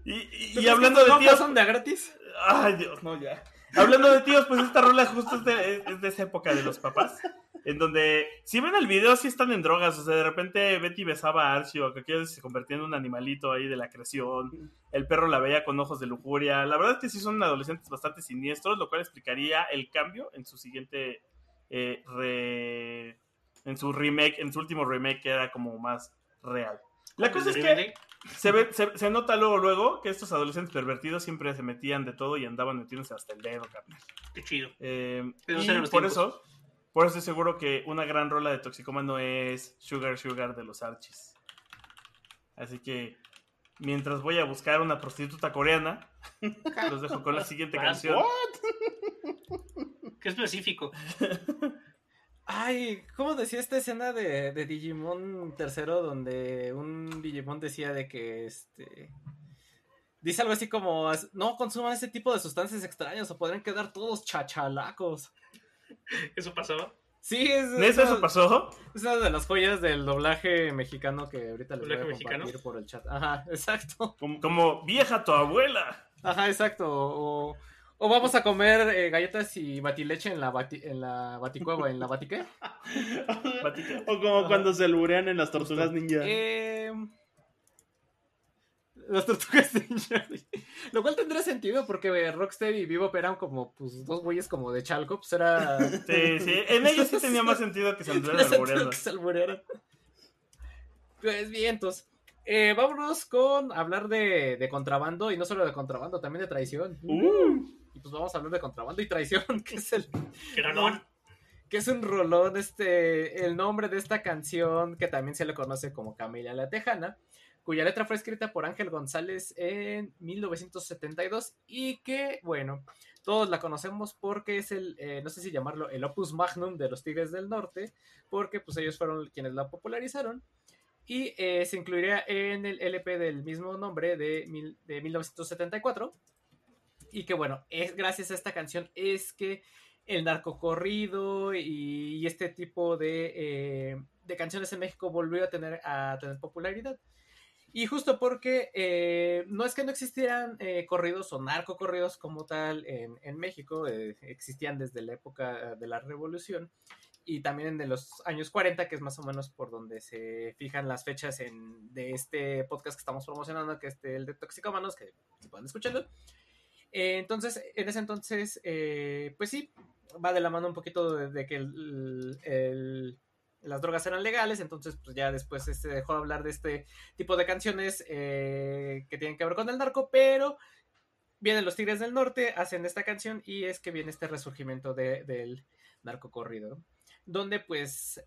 y, y- ¿Tú y crees hablando de tíos, son de gratis? Ay, Dios, no, ya. Hablando de tíos, pues esta rola justo es de, es de esa época de los papás. En donde, si ven el video, sí están en drogas. O sea, de repente Betty besaba a Archie o que aquello se convertía en un animalito ahí de la creación. El perro la veía con ojos de lujuria. La verdad es que sí son adolescentes bastante siniestros, lo cual explicaría el cambio en su siguiente. eh, re- en su remake, en su último remake, que era como más real. La cosa es que se, ve, se, se nota luego, luego que estos adolescentes pervertidos siempre se metían de todo y andaban metiéndose hasta el dedo, carnal. Qué chido. Eh, y por tiempos. eso, por eso estoy seguro que una gran rola de Toxicomano es Sugar Sugar de los Archies. Así que mientras voy a buscar una prostituta coreana, los dejo con la siguiente *laughs* canción. Qué específico. *laughs* Ay, ¿cómo decía esta escena de, de Digimon tercero donde un Digimon decía de que este dice algo así como no consuman ese tipo de sustancias extrañas o podrían quedar todos chachalacos. ¿Eso pasaba? Sí, es, ¿Neta es eso pasó? es una de las joyas del doblaje mexicano que ahorita les voy a ¿Doblaje compartir mexicano? por el chat. Ajá, *laughs* exacto. Como- Como vieja tu abuela. Ajá, exacto. O, o vamos a comer eh, galletas y batileche en la bati, en la baticueva, en la batique. *laughs* O como cuando se alburean en las tortugas ninja. Eh, las tortugas ninja. Lo cual tendría sentido porque eh, Rocksteady y Vivo eran como pues dos güeyes como de Chalco, pues era Sí, sí. En ellos sí tenía más sentido que se *laughs* alburearan. Pues vientos. Eh, vámonos con hablar de, de contrabando y no solo de contrabando, también de traición. Uh. Y pues vamos a hablar de contrabando y traición, *laughs* que es el *laughs* no. que es un rolón, este, el nombre de esta canción, que también se le conoce como Camila la Tejana, cuya letra fue escrita por Ángel González en 1972 y que, bueno, todos la conocemos porque es el, eh, no sé si llamarlo, el opus magnum de los Tigres del Norte, porque pues ellos fueron quienes la popularizaron. Y eh, se incluiría en el LP del mismo nombre de, mil- de 1974. Y que bueno, es gracias a esta canción es que el narcocorrido y, y este tipo de, eh, de canciones en México volvió a tener, a tener popularidad. Y justo porque eh, no es que no existieran eh, corridos o narcocorridos como tal en, en México, eh, existían desde la época de la revolución y también en los años 40, que es más o menos por donde se fijan las fechas en, de este podcast que estamos promocionando, que es el de Toxicómanos, que se pueden escucharlo. Eh, entonces, en ese entonces, eh, pues sí, va de la mano un poquito de, que las drogas eran legales, entonces pues ya después se dejó de hablar de este tipo de canciones eh, que tienen que ver con el narco, pero vienen los Tigres del Norte, hacen esta canción y es que viene este resurgimiento de- del narco corrido, donde pues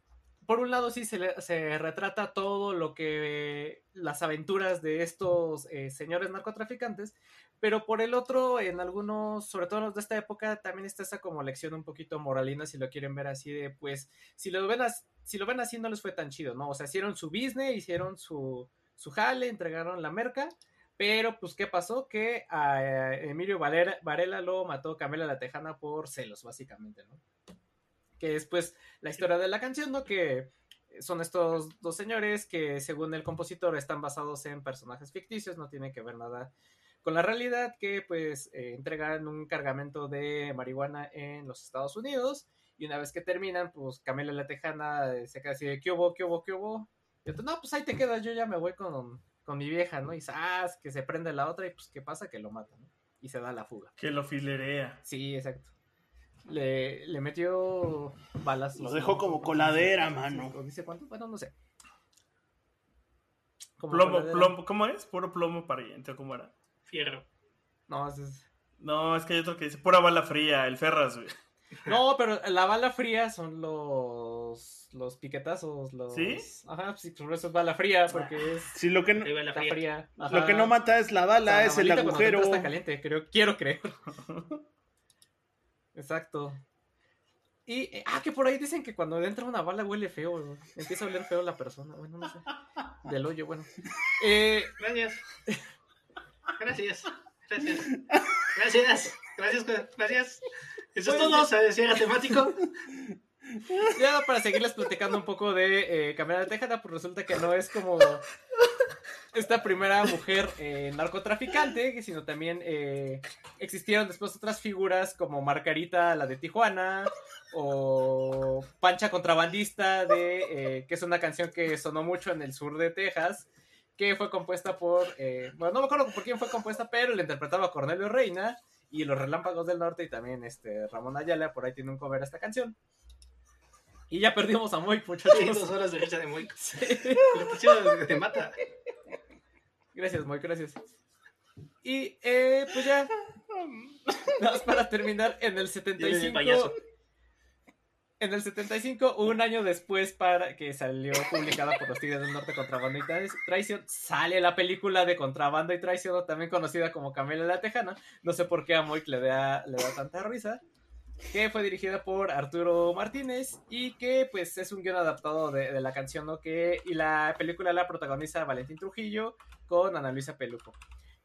por un lado sí se, le- se retrata todo lo que las aventuras de estos señores narcotraficantes, pero por el otro, en algunos, sobre todo los de esta época, también está esa como lección un poquito moralina, si lo quieren ver así de, pues, si lo ven, as- si lo ven así no les fue tan chido, ¿no? O sea, hicieron su business, hicieron su, su jale, entregaron la merca, pero pues, ¿qué pasó? Que a eh, Emilio Valera- Varela lo mató Camila la Tejana por celos, básicamente, ¿no? Que es pues la historia de la canción, ¿no? Que son estos dos señores que según el compositor están basados en personajes ficticios, no tienen que ver nada con la realidad, que pues eh, entregan un cargamento de marihuana en los Estados Unidos y una vez que terminan, pues Camila la Tejana eh, se queda así de ¿qué hubo, qué hubo, qué hubo? Y otro, no, pues ahí te quedas, yo ya me voy con, con mi vieja, ¿no? Y ¡zas! que se prende la otra y pues ¿qué pasa? Que lo matan, ¿no? Y se da la fuga. Que lo filerea. Sí, exacto. Le, le metió balas. Los dejó como coladera, mano. ¿O dice cuánto? Bueno, no sé. Como Plomo, coladera. plomo, ¿cómo es? Puro plomo pariente, ¿o ¿cómo era? Fierro. No, es- es- No, es que hay otro que dice pura bala fría, el Ferras, güey. *laughs* no, pero la bala fría son los los piquetazos, los ¿Sí? Ajá, sí, por eso es bala fría, porque es Si lo que no, fría. fría. lo que no mata es la O bala, sea, es el agujero. Está caliente, creo, quiero creer. *laughs* Exacto. Y, eh, ah, que por ahí dicen que cuando entra una bala huele feo, ¿no? empieza a oler feo la persona, bueno, no sé, del hoyo, bueno. *laughs* Eh, Gracias. Gracias. Gracias. Gracias. Gracias. Gracias. Eso es todo. Se decía temático. ya para seguirles platicando un poco de eh, Camila Tejada, pues resulta que no es como esta primera mujer eh, narcotraficante, sino también eh, existieron después otras figuras como Margarita, la de Tijuana, o Pancha Contrabandista, de, eh, que es una canción que sonó mucho en el sur de Texas, que fue compuesta por, eh, bueno, no me acuerdo por quién fue compuesta, pero la interpretaba Cornelio Reina y Los Relámpagos del Norte y también este Ramón Ayala, por ahí tiene un cover a esta canción. Y ya perdimos a Sí, muchachos. dos horas de fecha de Moico. *laughs* Sí. Te mata. Gracias, Moy, gracias. Y eh, pues ya. *laughs* Nada más para terminar, en el Yo le di 75. En el 75, un año después para que salió publicada por los Tigres del Norte Contrabando y Tra- Traición, sale la película de Contrabando y Traición, también conocida como Camila la Tejana. No sé por qué a Moik le da, le da tanta risa. Que fue dirigida por Arturo Martínez y que pues es un guion adaptado de, de la canción, ¿no? Que, y la película la protagoniza Valentín Trujillo con Ana Luisa Peluco.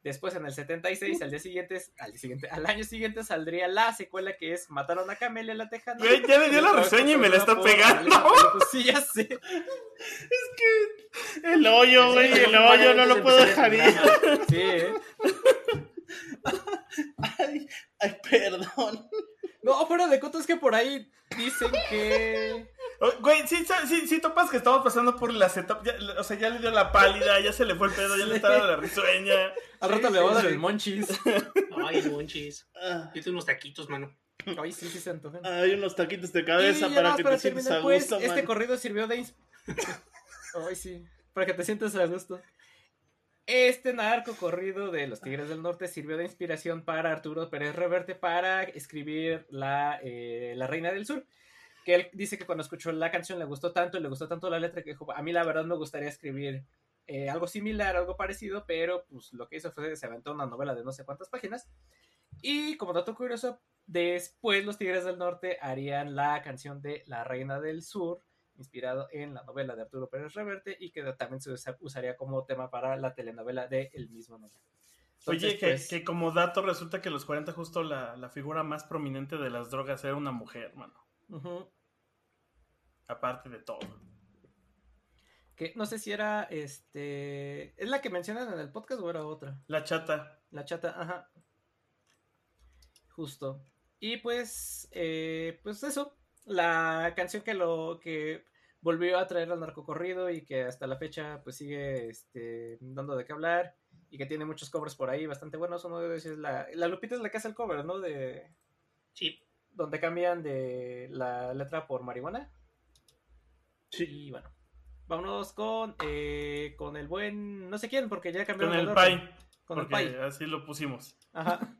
Después en el 76, al día siguiente, al, día siguiente, al año siguiente saldría la secuela que es Mataron a Camelia la Tejana. Güey, ya le dio la reseña y me la está pegando. Peluco. Sí, ya sé. El hoyo, güey, el hoyo, no lo puedo dejar ir. Sí, ¿eh? *laughs* Ay, ay, perdón. No, fuera de coto es que por ahí dicen que... *laughs* Oh, Güey, sí, sí, sí, sí, topas que estamos pasando por las etapas. ya- o sea, ya le dio la pálida, ya se le fue el pedo, ya le está dando la risueña. Al rato le va a dar el monchis. Ay, monchis. Ah, Yo tengo unos taquitos, mano. Ay, sí, sí se antojan. Hay unos taquitos de cabeza para que te sientas a pues, gusto, este corrido sirvió de... *laughs* Ay, sí, para que te sientas a gusto. Este narco corrido de los Tigres del Norte sirvió de inspiración para Arturo Pérez Reverte para escribir la, eh, la Reina del Sur. Que él dice que cuando escuchó la canción le gustó tanto, le gustó tanto la letra que dijo, a mí la verdad me gustaría escribir eh, algo similar, algo parecido, pero pues lo que hizo fue que se aventó una novela de no sé cuántas páginas. Y como dato curioso, después los Tigres del Norte harían la canción de La Reina del Sur, inspirado en la novela de Arturo Pérez Reverte y que también se usa- usaría como tema para la telenovela de el mismo nombre. Oye, que, pues, que como dato resulta que en los 40 justo la, la figura más prominente de las drogas era una mujer, mano. Aparte de todo. que no sé si era este. ¿Es la que mencionan en el podcast o era otra? La chata. La chata, ajá. Justo. Y pues, eh, pues eso. La canción que lo que volvió a traer al narcocorrido y que hasta la fecha pues sigue este, dando de qué hablar y que tiene muchos covers por ahí bastante buenos. Uno de ellos es la, la Lupita es la que hace el cover, ¿no? De Sí. donde cambian de la letra por marihuana. Sí. Y bueno, vámonos con eh, con el buen no sé quién porque ya Con cambiaron el orden. pie. Con el pie. así lo pusimos. Ajá.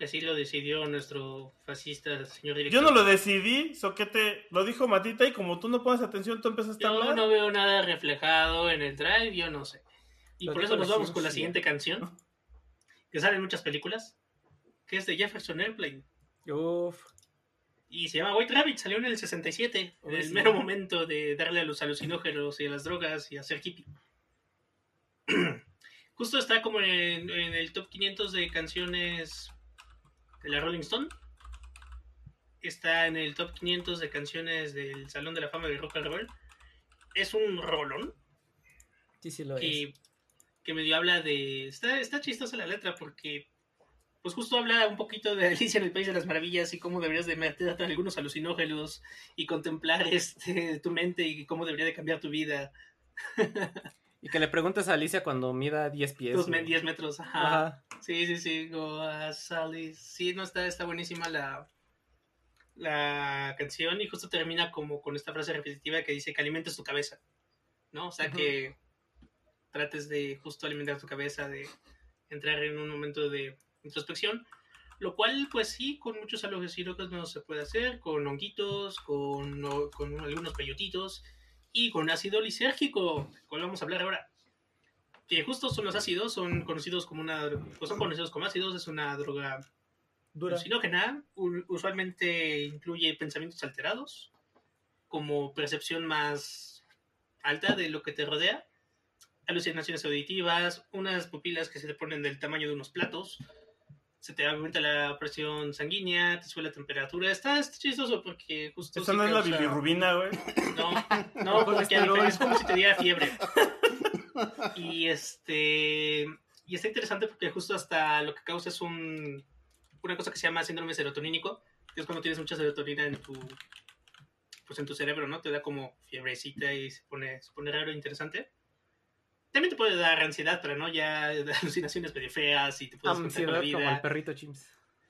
Porque así lo decidió nuestro fascista señor Yo director. no lo decidí, Soquete. Lo dijo Matita y como tú no pones atención, tú empezaste a Yo hablar. no veo nada reflejado en el drive, yo no sé. Y Lo por eso nos vamos con la siguiente canción, que sale en muchas películas, que es de Jefferson Airplane. Uf. Y se llama White Rabbit, salió en el 67, en el sí. mero momento de darle a los alucinógenos y a las drogas y a ser hippie. *clears throat* Justo está como en, en el top 500 de canciones de la Rolling Stone. Está en el top 500 de canciones del Salón de la Fama del Rock and Roll. Es un rolón Sí, sí lo es. que, que medio habla de... Está, está chistosa la letra porque pues justo habla un poquito de Alicia en el País de las Maravillas y cómo deberías de meterte algunos alucinógenos y contemplar este, tu mente y cómo debería de cambiar tu vida. *laughs* Y que le preguntes a Alicia cuando mida 10 pies. Dos, güey. 10 metros. Ajá. Ajá. Sí, sí, sí. Go a Sally. Sí, no está, está buenísima la, la canción y justo termina como con esta frase repetitiva que dice que alimentes tu cabeza. ¿No? O sea que trates de justo alimentar tu cabeza, de entrar en un momento de introspección. Lo cual, pues sí, con muchos alucinógenos no se puede hacer, con honguitos, con, con algunos peyotitos y con ácido lisérgico, cual vamos a hablar ahora. Que justo son los ácidos, son conocidos como una, pues son conocidos como ácidos, es una droga Dura. alucinógena. Usualmente incluye pensamientos alterados, como percepción más alta de lo que te rodea, alucinaciones auditivas, unas pupilas que se te ponen del tamaño de unos platos, se te aumenta la presión sanguínea, te sube la temperatura. Está, está chistoso porque justo... Esa sí no es la bilirrubina, güey. No, no, *laughs* porque a es como si te diera fiebre. *laughs* Y este y está interesante porque justo hasta lo que causa es un una cosa que se llama síndrome serotonínico, que es cuando tienes mucha serotonina en tu pues en tu cerebro, ¿no? Te da como fiebrecita y se pone, se pone raro e interesante. También te puede dar ansiedad, pero no ya *laughs* alucinaciones medio feas y te puedes con la Ansiedad como vida. el perrito Chimps.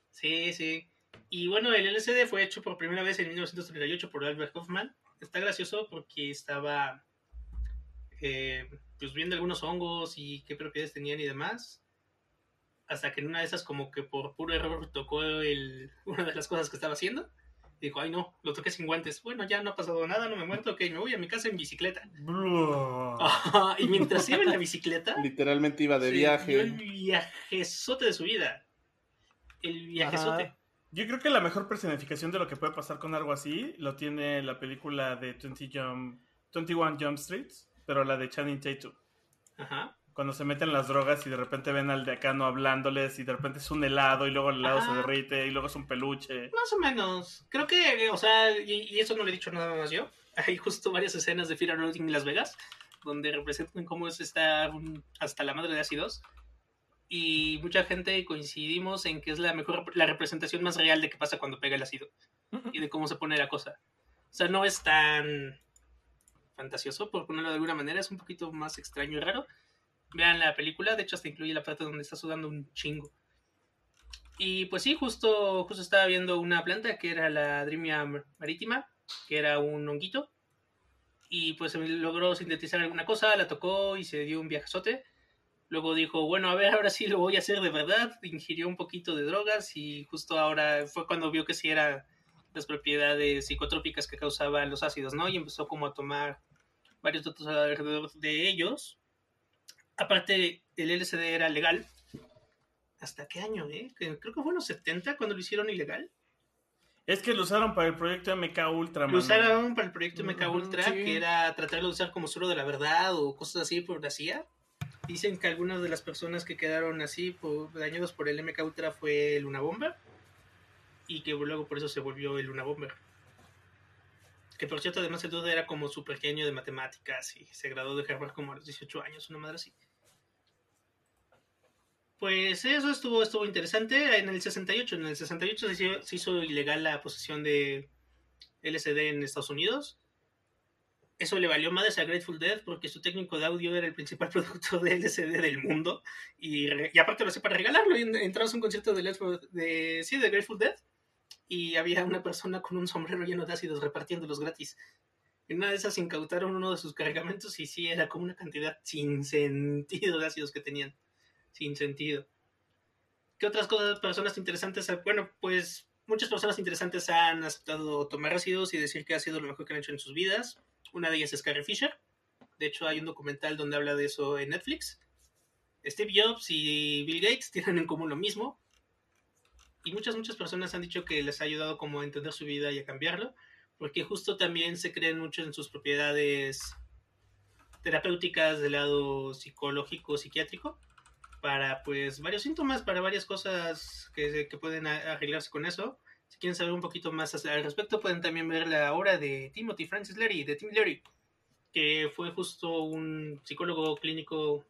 Sí, sí. Y bueno, el LCD fue hecho por primera vez en 1938 por Albert Hoffman. Está gracioso porque estaba eh, pues viendo algunos hongos y qué propiedades tenían y demás. Hasta que en una de esas como que por puro error tocó el, *laughs* una de las cosas que estaba haciendo. Y dijo, ay no, lo toqué sin guantes. Bueno, ya no ha pasado nada, no me muerto, ok, me voy a mi casa en bicicleta. Y mientras iba en la *laughs* bicicleta, Literalmente iba de dio el viaje. viajezote de su vida. El viajezote. Ajá. Yo creo que la mejor personificación de lo que puede pasar con algo así lo tiene la película de 20 Jump, 21 Jump Streets, pero la de Channing Tatum. Ajá. Cuando se meten las drogas y de repente ven al decano hablándoles y de repente es un helado y luego el helado se derrite y luego es un peluche. Más o menos. Creo que, o sea, y, y eso no lo he dicho nada más yo. *laughs* Hay justo varias escenas de Fear and Loathing en Las Vegas donde representan cómo es estar un- hasta la madre de ácidos. Y mucha gente coincidimos en que es la mejor, la representación más real de qué pasa cuando pega el ácido y de cómo se pone la cosa. O sea, no es tan fantasioso, por ponerlo de alguna manera, es un poquito más extraño y raro. Vean la película, de hecho hasta incluye la parte donde está sudando un chingo. Y pues sí, justo, justo estaba viendo una planta que era la Dreamia marítima, que era un honguito. Y pues logró sintetizar alguna cosa, la tocó y se dio un viajezote. Luego dijo, bueno, a ver, ahora sí lo voy a hacer de verdad. Ingirió un poquito de drogas y justo ahora fue cuando vio que sí eran las propiedades psicotrópicas que causaban los ácidos, ¿no? Y empezó como a tomar varios datos alrededor de ellos. Aparte, el LSD era legal. ¿Hasta qué año, eh? Creo que fue en los 70 cuando lo hicieron ilegal. Es que lo usaron para el proyecto MK Ultra, Lo usaron para el proyecto MK Ultra, sí. que era tratarlo de usar como suelo de la verdad o cosas así por la CIA. Dicen que algunas de las personas que quedaron así por, dañados por el MK Ultra fue el Luna Bomber y que luego por eso se volvió el Luna Bomber. Que por cierto, además el dude era como súper genio de matemáticas y se graduó de Harvard como a los 18 años, una madre así. Pues eso estuvo, estuvo interesante. En el 68, en el 68 se hizo, se hizo ilegal la posesión de LSD en Estados Unidos. Eso le valió madres a Grateful Dead porque su técnico de audio era el principal *laughs* producto de LSD del mundo. Y, aparte lo hacía para regalarlo. Y en- entramos a un concierto de, de, sí, de Grateful Dead y había una persona con un sombrero lleno de ácidos repartiéndolos gratis. En una de esas incautaron uno de sus cargamentos y sí, era como una cantidad sin sentido de ácidos que tenían. Sin sentido. ¿Qué otras cosas, personas interesantes? Bueno, pues muchas personas interesantes han aceptado tomar ácidos y decir que ha sido lo mejor que han hecho en sus vidas. Una de ellas es Carrie Fisher. De hecho, hay un documental donde habla de eso en Netflix. Steve Jobs y Bill Gates tienen en común lo mismo. Y muchas, muchas personas han dicho que les ha ayudado como a entender su vida y a cambiarlo. Porque justo también se creen mucho en sus propiedades terapéuticas del lado psicológico, psiquiátrico. Para pues varios síntomas, para varias cosas que, que pueden arreglarse con eso. Si quieren saber un poquito más al respecto, pueden también ver la obra de Timothy Francis Leary, de Tim Leary, que fue justo un psicólogo clínico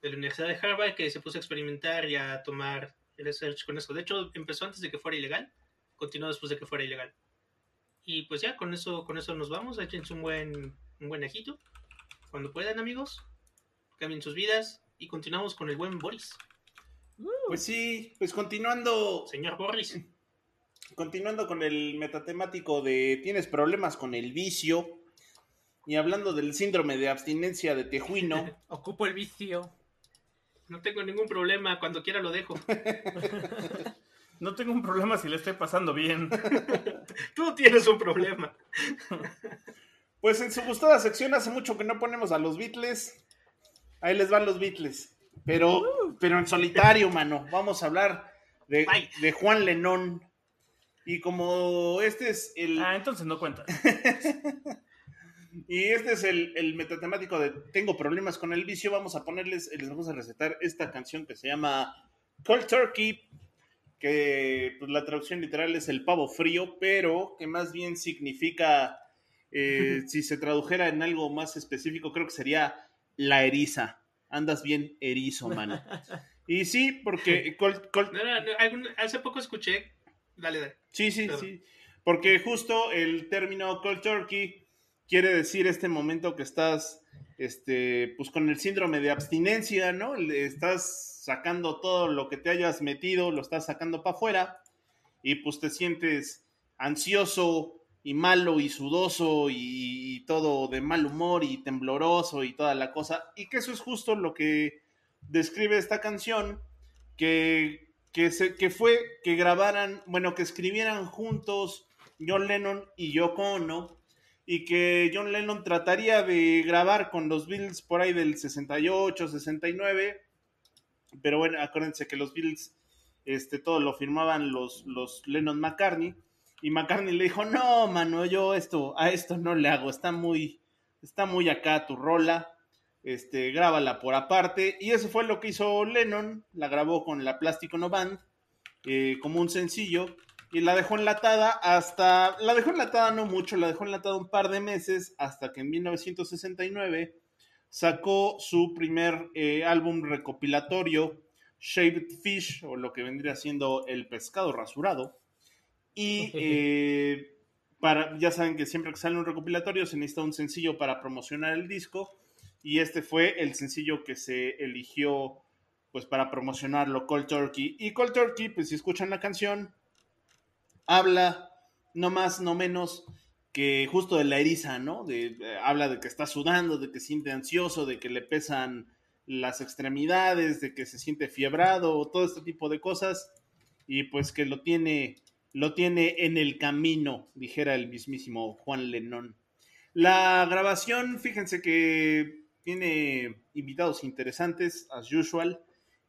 de la Universidad de Harvard que se puso a experimentar y a tomar research con eso. De hecho, empezó antes de que fuera ilegal, continuó después de que fuera ilegal. Y pues ya, con eso, con eso nos vamos. Échense un buen, un buen ajito. Cuando puedan, amigos. Cambien sus vidas. Y continuamos con el buen Boris. Pues sí, pues continuando, Señor Boris. *laughs* continuando con el metatemático de tienes problemas con el vicio y hablando del síndrome de abstinencia de tejuino, *laughs* Ocupo el vicio. No tengo ningún problema. Cuando quiera lo dejo. *laughs* No tengo un problema si le estoy pasando bien. *laughs* Tú tienes un problema. *laughs* pues en su gustada sección hace mucho que no ponemos a los Beatles. Ahí les van los Beatles, pero pero en solitario, mano. Vamos a hablar de, de Juan Lenón. Y como este es el, Ah, entonces no cuenta. Y este es el, el metatemático de Tengo problemas con el vicio, vamos a ponerles, les vamos a recetar esta canción que se llama Cold Turkey, que pues, la traducción literal es el pavo frío, pero que más bien significa, eh, *laughs* si se tradujera en algo más específico, creo que sería la eriza. Andas bien erizo, mano. Y sí, porque *laughs* Cold, Cold- No, no, no, algún- hace poco escuché. Dale, dale. Sí, sí, Perdón. sí. Porque justo el término cold turkey quiere decir este momento que estás, este, pues con el síndrome de abstinencia, ¿no? Le estás sacando todo lo que te hayas metido, lo estás sacando para afuera y pues te sientes ansioso y malo y sudoso y, todo de mal humor y tembloroso y toda la cosa. Y que eso es justo lo que describe esta canción que, que, se, que fue que grabaran, bueno, que escribieran juntos John Lennon y Yoko Ono, y que John Lennon trataría de grabar con los Beatles por ahí del 68, 69, pero bueno, acuérdense que los Beatles, este, todo lo firmaban los, los Lennon McCartney, y McCartney le dijo, no, mano, yo esto, a esto no le hago, está muy, está muy acá tu rola, este, grábala por aparte. Y eso fue lo que hizo Lennon, la grabó con la Plástico No Band, eh, como un sencillo, y la dejó enlatada hasta, la dejó enlatada no mucho, la dejó enlatada un par de meses, hasta que en 1969 sacó su primer eh, álbum recopilatorio, Shaved Fish, o lo que vendría siendo El Pescado Rasurado. Y *laughs* eh, para, ya saben que siempre que sale un recopilatorio se necesita un sencillo para promocionar el disco y este fue el sencillo que se eligió pues para promocionarlo Cold Turkey y Cold Turkey pues si escuchan la canción habla no más no menos que justo de la eriza no de, eh, habla de que está sudando de que siente ansioso de que le pesan las extremidades de que se siente fiebrado todo este tipo de cosas y pues que lo tiene lo tiene en el camino dijera el mismísimo Juan Lennon la grabación, fíjense que tiene invitados interesantes, as usual.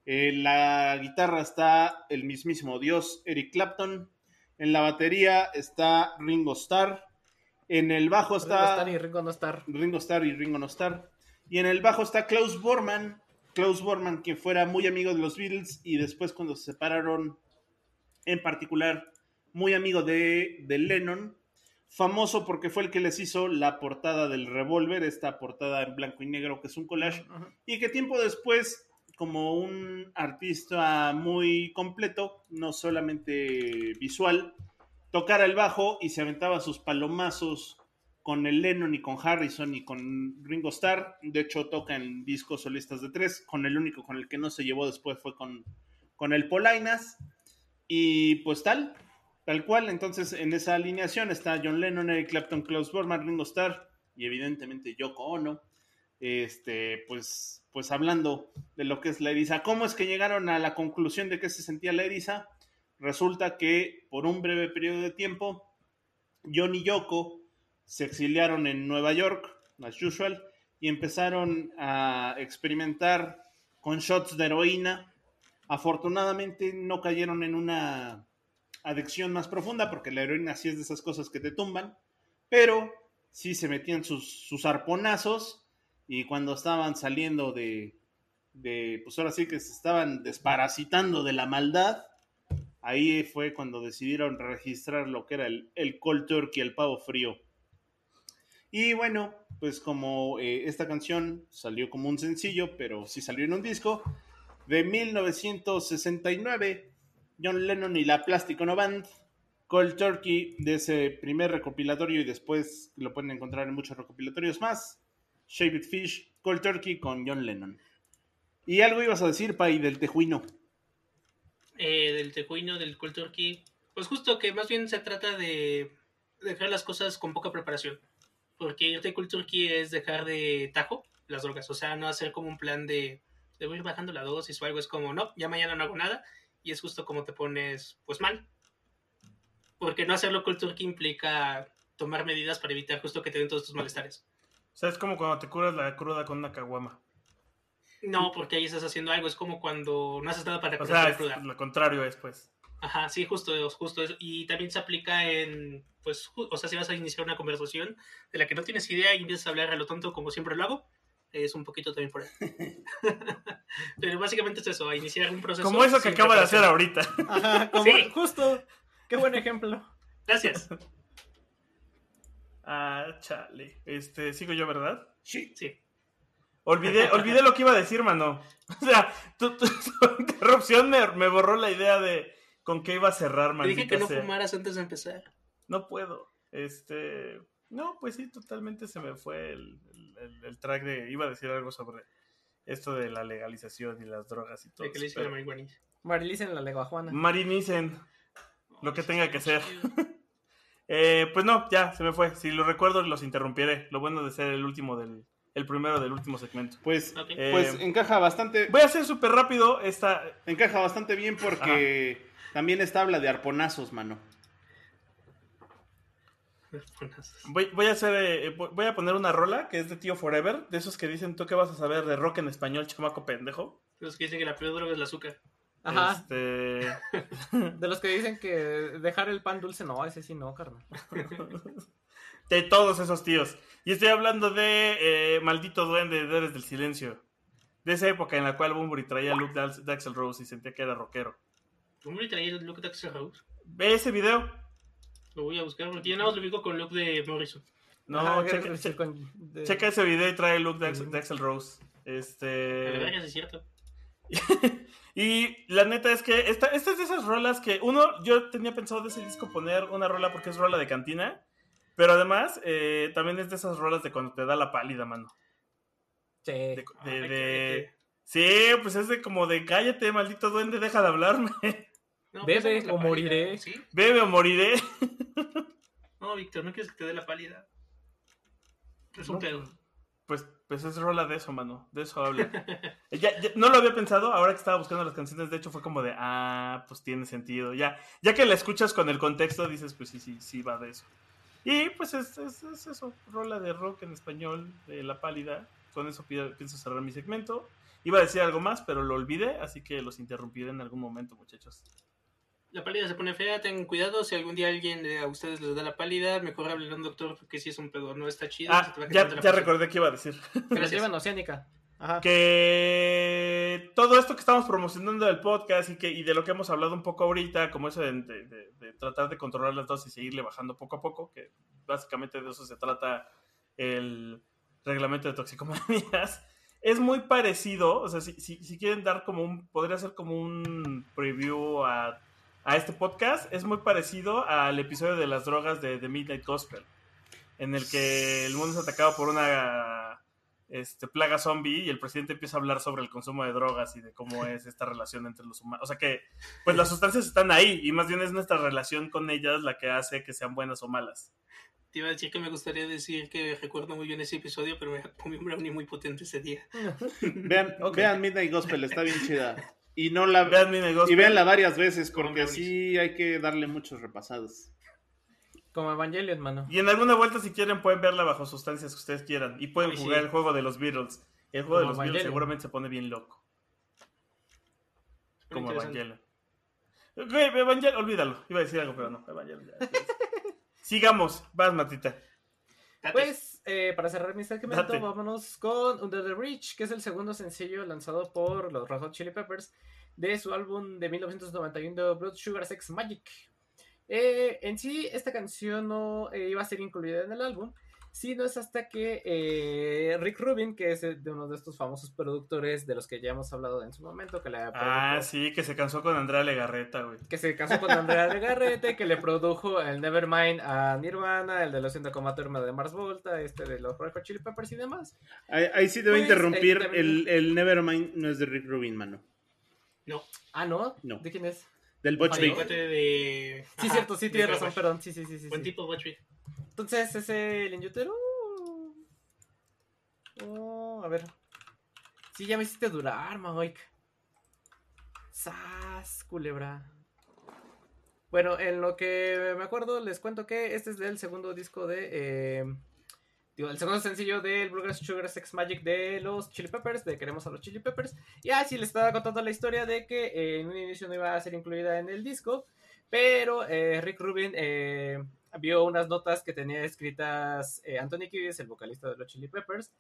En la guitarra está el mismísimo dios Eric Clapton. En la batería está Ringo Starr. En el bajo Ringo está Starr y Ringo no Starr. Ringo Starr y Ringo No Starr. Y en el bajo está Klaus Bormann. Klaus Bormann, quien fuera muy amigo de los Beatles y después cuando se separaron, en particular, muy amigo de, de Lennon. Famoso porque fue el que les hizo la portada del revólver, esta portada en blanco y negro que es un collage, y que tiempo después, como un artista muy completo, no solamente visual, tocara el bajo y se aventaba sus palomazos con el Lennon y con Harrison y con Ringo Starr. De hecho, toca en discos solistas de tres. Con el único con el que no se llevó después fue con, con el Polainas. Y pues tal, tal cual. Entonces, en esa alineación está John Lennon, Eric Clapton, Klaus Bormann, Ringo Starr y evidentemente Yoko Ono. Este, pues, pues hablando de lo que es la eriza. ¿Cómo es que llegaron a la conclusión de que se sentía la eriza? Resulta que por un breve periodo de tiempo, John y Yoko se exiliaron en Nueva York, as usual, y empezaron a experimentar con shots de heroína. Afortunadamente no cayeron en una adicción más profunda, porque la heroína sí es de esas cosas que te tumban, pero sí se metían sus, sus arponazos y cuando estaban saliendo de, de, pues ahora sí que se estaban desparasitando de la maldad, ahí fue cuando decidieron registrar lo que era el, el cold turkey, el pavo frío. Y bueno, pues como eh, esta canción salió como un sencillo, pero sí salió en un disco, de 1969, John Lennon y la Plástico No Band, Cold Turkey, de ese primer recopilatorio y después lo pueden encontrar en muchos recopilatorios más, Shaved Fish, Cold Turkey con John Lennon. Y algo ibas a decir, Pai, del tejuino. Eh, del tejuino, del cold turkey. Pues justo que más bien se trata de dejar las cosas con poca preparación. Porque irte cold turkey es dejar de tajo las drogas. O sea, no hacer como un plan de, de voy bajando la dosis o algo. Es como, no, ya mañana no hago nada. Y es justo como te pones, pues mal. Porque no hacerlo cold turkey implica tomar medidas para evitar justo que te den todos tus malestares. O sea, es como cuando te curas la cruda con una caguama. No, porque ahí estás haciendo algo. Es como cuando no haces nada para O sea, la cruda. lo contrario es, pues. Ajá, sí, justo, justo eso. Y también se aplica en, pues, o sea, si vas a iniciar una conversación de la que no tienes idea y empiezas a hablar a lo tonto como siempre lo hago, es un poquito también por ahí. *laughs* Pero básicamente es eso, a iniciar un proceso. Como eso que acaba de hacer ahorita. Ajá, como, Sí. justo. Qué buen ejemplo. Gracias. *laughs* Ah, chale. Este, sigo yo, ¿verdad? Sí. Sí. Olvidé, olvidé lo que iba a decir, mano. *laughs* O sea, tu, tu- tu interrupción me, me borró la idea de con qué iba a cerrar, maldita dije que no sea. fumaras antes de empezar. No puedo. Este. No, pues sí, totalmente se me fue el, el- el- track de. Iba a decir algo sobre esto de la legalización y las drogas y todo. De que le hice pero- la marihuana. Marilis en la lengua Juana. Marinicen. Lo que tenga que ser. *laughs* Eh, pues no, ya, se me fue. Si lo recuerdo, los interrumpiré. Lo bueno de ser el último del. El primero del último segmento. Pues, Ok. Eh, pues encaja bastante, Voy a hacer súper rápido esta. encaja bastante bien porque también esta habla de arponazos, mano. Voy, voy a hacer. eh, voy voy a poner una rola que es de Tío Forever. De esos que dicen, ¿tú qué vas a saber de rock en español, chamaco pendejo? Los que dicen que la peor droga es el azúcar. Ajá. Este. *laughs* De los que dicen que dejar el pan dulce, no, ese sí no, carnal. *laughs* De todos esos tíos. Y estoy hablando de eh, Maldito Duende de Héroes del Silencio. De esa época en la cual Bunbury traía el look de Axl Rose y sentía que era rockero. ¿Cómo le traía el look de Axel Rose? Ve ese video. Lo voy a buscar porque ya nada más lo ubico con look de Morrison. No, Ajá, checa, que- che- con- de- checa ese video y trae el look de, Ax- Ujú. de Axl Rose. Este. es cierto. *laughs* y la neta es que esta, esta es de esas rolas que uno, yo tenía pensado de ese disco poner una rola porque es rola de cantina. Pero además, eh, también es de esas rolas de cuando te da la pálida, mano. Sí. De. Sí, pues es de como de cállate, maldito duende, deja de hablarme. No, Bebe pues, o pálida, moriré. ¿Sí? Bebe o moriré. No, Víctor, no quieres que te dé la pálida. Es un No, pedo. Pues, pues es rola de eso, mano. De eso habla. *laughs* Eh, ya- ya- no lo había pensado, ahora que estaba buscando las canciones, de hecho fue como de, ah, pues tiene sentido. Ya, ya que la escuchas con el contexto, dices, pues sí, sí, sí va de eso. Y pues es, es- es eso, rola de rock en español, de La Pálida. Con eso pi- pienso cerrar mi segmento. Iba a decir algo más, pero lo olvidé, así que los interrumpiré en algún momento, muchachos. La pálida se pone fea, tengan cuidado. Si algún día alguien de a ustedes les da la pálida, mejor hablen a un doctor porque si es un pedo, no está chido. Ah, te ya, la recordé que iba a decir. *laughs* Que llevan oceánica. Ajá. que todo esto que estamos promocionando del podcast y que y de lo que hemos hablado un poco ahorita, como eso de, de- de- de tratar de controlar las dosis y seguirle bajando poco a poco, que básicamente de eso se trata el reglamento de toxicomanías, *laughs* es muy parecido, o sea, si, si, si quieren dar como un, podría ser como un preview a, a este podcast, es muy parecido al episodio de las drogas de The Midnight Gospel, en el que el mundo es atacado por una este, plaga zombie y el presidente empieza a hablar sobre el consumo de drogas y de cómo es esta relación entre los humanos. O sea que, pues las sustancias están ahí y más bien es nuestra relación con ellas la que hace que sean buenas o malas. Te iba a decir que me gustaría decir que recuerdo muy bien ese episodio, pero me *laughs* comí un brownie muy potente ese día. Vean, Midnight Gospel, está bien chida. Y no la Vean mi negocio. y véanla varias veces porque brownies. sí hay que darle muchos repasados. Como Evangelion, mano. Y en alguna vuelta, si quieren, pueden verla bajo sustancias que ustedes quieran. Y pueden Ay, jugar sí. el juego de los Beatles. El juego de los Beatles Evangelion. seguramente se pone bien loco. Como. Evangelion. Evangelion, olvídalo. Iba a decir algo, pero no. Evangelion ya. *laughs* Sigamos. Vas, Matita. Date. Pues, eh, para cerrar mi segmento, Date. vámonos con Under the Bridge, que es el segundo sencillo lanzado por los Red Hot Chili Peppers de su álbum de 1991 Blood Sugar Sex Magic. Eh, en sí, esta canción no eh, iba a ser incluida en el álbum, sino es hasta que eh, Rick Rubin, que es eh, de uno de estos famosos productores de los que ya hemos hablado en su momento, que, le Ah, sí, que se cansó con Andrea Legarreta, güey. que se casó con Andrea Legarrete, que le produjo el Nevermind a Nirvana, el de los 100,turma de Mars Volta, este de los Red Hot Chili Peppers y demás. Ahí, ahí sí debo Pues, interrumpir, también- el, el Nevermind no es de Rick Rubin, mano. No, Ah, ¿no? No. ¿De quién es? Del Butch Vig. de. Sí, cierto, sí, tienes razón, perdón. Sí, sí, sí, sí. Buen sí. tipo, Butch Vig. Entonces, ese Linyutero. Oh, a ver. Sí, ya me hiciste durar, Mike. Sas, culebra. Bueno, en lo que me acuerdo, les cuento que este es del segundo disco de. eh, digo, el segundo sencillo del Bluegrass Sugar Sex Magic de los Chili Peppers, de Queremos a los Chili Peppers. Y así les estaba contando la historia de que eh, en un inicio no iba a ser incluida en el disco, pero eh, Rick Rubin vio unas notas que tenía escritas eh, Anthony Kiedis, el vocalista de los Chili Peppers.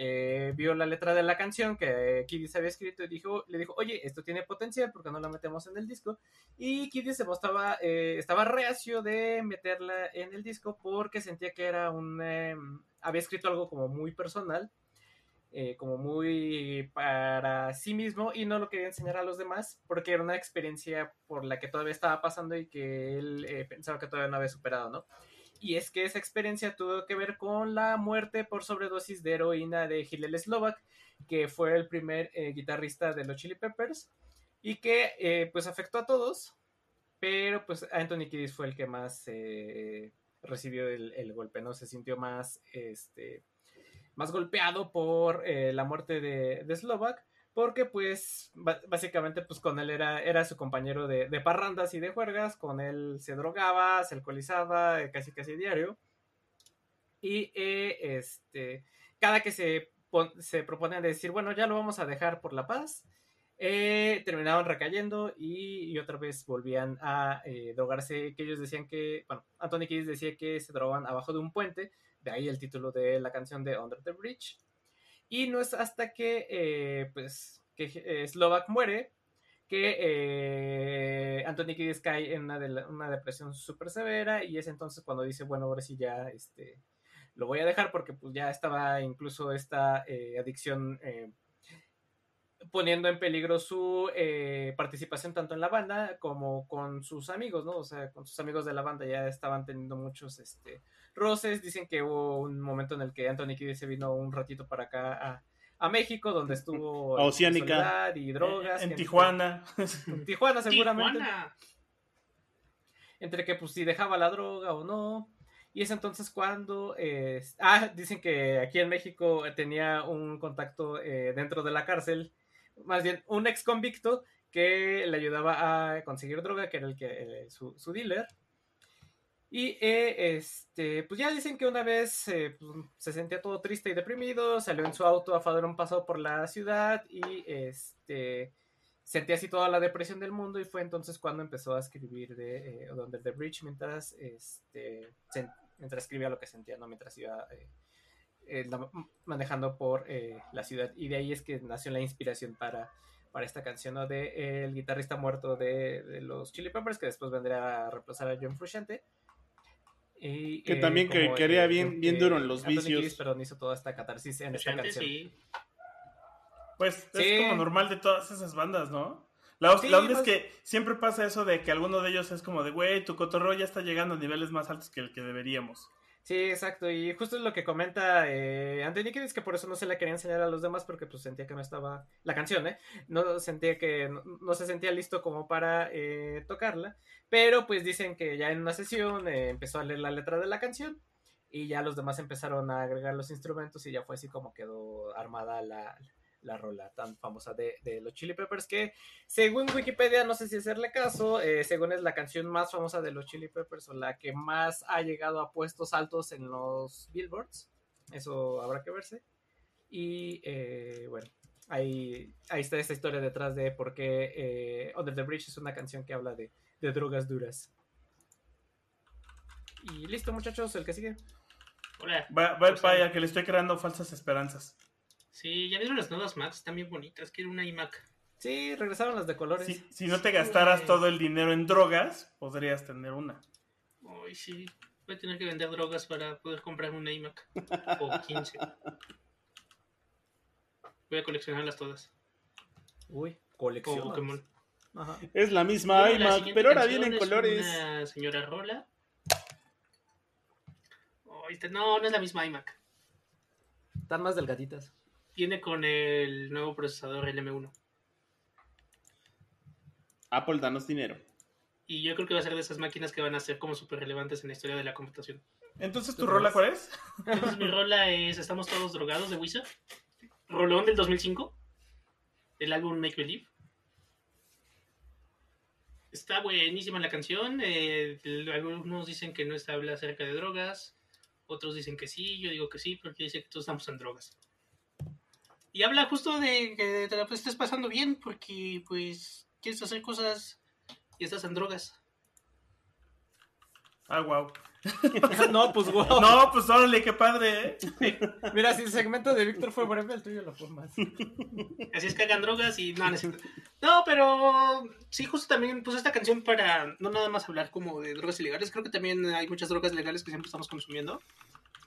eh, vio la letra de la canción que Kiddis había escrito y dijo, le dijo, oye, esto tiene potencial, ¿por qué no la metemos en el disco? Y Kiddis se mostraba, eh, estaba reacio de meterla en el disco porque sentía que era un... eh, había escrito algo como muy personal, eh, como muy para sí mismo y no lo quería enseñar a los demás porque era una experiencia por la que todavía estaba pasando y que él eh, pensaba que todavía no había superado, ¿no? Y es que esa experiencia tuvo que ver con la muerte por sobredosis de heroína de Hillel Slovak, que fue el primer eh, guitarrista de los Chili Peppers y que pues afectó a todos, pero pues Anthony Kiddis fue el que más recibió el, el golpe, ¿no? Se sintió más, este, más golpeado por eh, la muerte de, de Slovak, porque pues básicamente pues con él era, era su compañero de, de parrandas y de juergas, con él se drogaba, se alcoholizaba eh, casi casi diario. Y eh, este, cada que se, se proponen de decir, bueno, ya lo vamos a dejar por la paz, eh, terminaban recayendo y, y otra vez volvían a eh, drogarse, que ellos decían que, bueno, Anthony Kiddis decía que se drogaban abajo de un puente, de ahí el título de la canción de Under the Bridge. Y no es hasta que, eh, pues, que eh, Slovak muere que eh, Anthony Kiddis cae en una, de la- depresión súper severa y es entonces cuando dice, bueno, ahora sí ya, este, lo voy a dejar porque pues ya estaba incluso esta adicción poniendo en peligro su participación tanto en la banda como con sus amigos, ¿no? O sea, con sus amigos de la banda ya estaban teniendo muchos este, roces. Dicen que hubo un momento en el que Anthony Kiddis se vino un ratito para acá a, a México, donde estuvo *laughs* Oceánica. y drogas. en Tijuana. En Tijuana, seguramente Tijuana. entre que pues si dejaba la droga o no. Y es entonces cuando... eh, ah, dicen que aquí en México tenía un contacto eh, dentro de la cárcel, más bien un ex convicto que le ayudaba a conseguir droga, que era el que eh, su, su dealer. Y eh, este, pues ya dicen que una vez eh, pues, se sentía todo triste y deprimido, salió en su auto a dar un paseo por la ciudad y este sentía así toda la depresión del mundo y fue entonces cuando empezó a escribir de eh, Under the Bridge mientras este mientras escribía lo que sentía no mientras iba eh, eh, manejando por eh, la ciudad. Y de ahí es que nació la inspiración para para esta canción ¿no? de eh, el guitarrista muerto de, de los Chili Peppers que después vendría a reemplazar a John Frusciante y, Que también que quería eh, bien- bien duro en los Anthony vicios. Kiedis, no hizo toda esta catarsis en esta canción sí. Pues Sí. es como normal de todas esas bandas, ¿no? La, Sí, la onda es pues- que siempre pasa eso de que alguno de ellos es como de, güey, tu cotorro ya está llegando a niveles más altos que el que deberíamos. Sí, exacto. Y justo es lo que comenta eh, Anthony Kiedis, que por eso no se la quería enseñar a los demás, porque pues sentía que no estaba la canción, ¿eh? No sentía que no, no se sentía listo como para eh, tocarla. Pero pues dicen que ya en una sesión eh, empezó a leer la letra de la canción y ya los demás empezaron a agregar los instrumentos y ya fue así como quedó armada la, la rola tan famosa de, de los Chili Peppers que según Wikipedia, no sé si hacerle caso, eh, según es la canción más famosa de los Chili Peppers o la que más ha llegado a puestos altos en los billboards. Eso habrá que verse. Y eh, bueno, ahí, ahí está esta historia detrás de por qué eh, Under the Bridge es una canción que habla de, de drogas duras. Y listo, muchachos, el que sigue. Hola. Va, va el paya que le estoy creando falsas esperanzas. Sí, ya vieron las nuevas Macs, están bien bonitas. Quiero una iMac. Sí, regresaron las de colores. Si, si no te gastaras todo el dinero en drogas, podrías tener una. Ay, sí. Voy a tener que vender drogas para poder comprar una iMac. O *laughs* 15. Voy a coleccionarlas todas. Uy, colección. Pokémon. Ajá. Es la misma Bueno, iMac, pero ahora vienen es colores. Una señora Rola. Este- no, no es la misma iMac. Están más delgaditas. Viene con el nuevo procesador LM1. Apple, danos dinero. Y yo creo que va a ser de esas máquinas que van a ser como súper relevantes en la historia de la computación. Entonces, ¿tu ¿Tú rola cuál es? Entonces mi rola es Estamos todos drogados de Wizard. Rolón del 2005. El álbum Make Believe. Está buenísima la canción. eh, algunos dicen que no está habla acerca de drogas. Otros dicen que sí, yo digo que sí, porque dice que todos estamos en drogas. Y habla justo de que te la pues, estés pasando bien porque pues quieres hacer cosas y estás en drogas. Ah, wow. *laughs* no, pues wow. No, pues órale, qué padre, ¿eh? Mira, si el segmento de Víctor fue breve, el tuyo lo fue más. *laughs* Así es que hagan drogas y no, no, es cierto. no, pero sí, justo también puse esta canción para no nada más hablar como de drogas ilegales. Creo que también hay muchas drogas legales que siempre estamos consumiendo.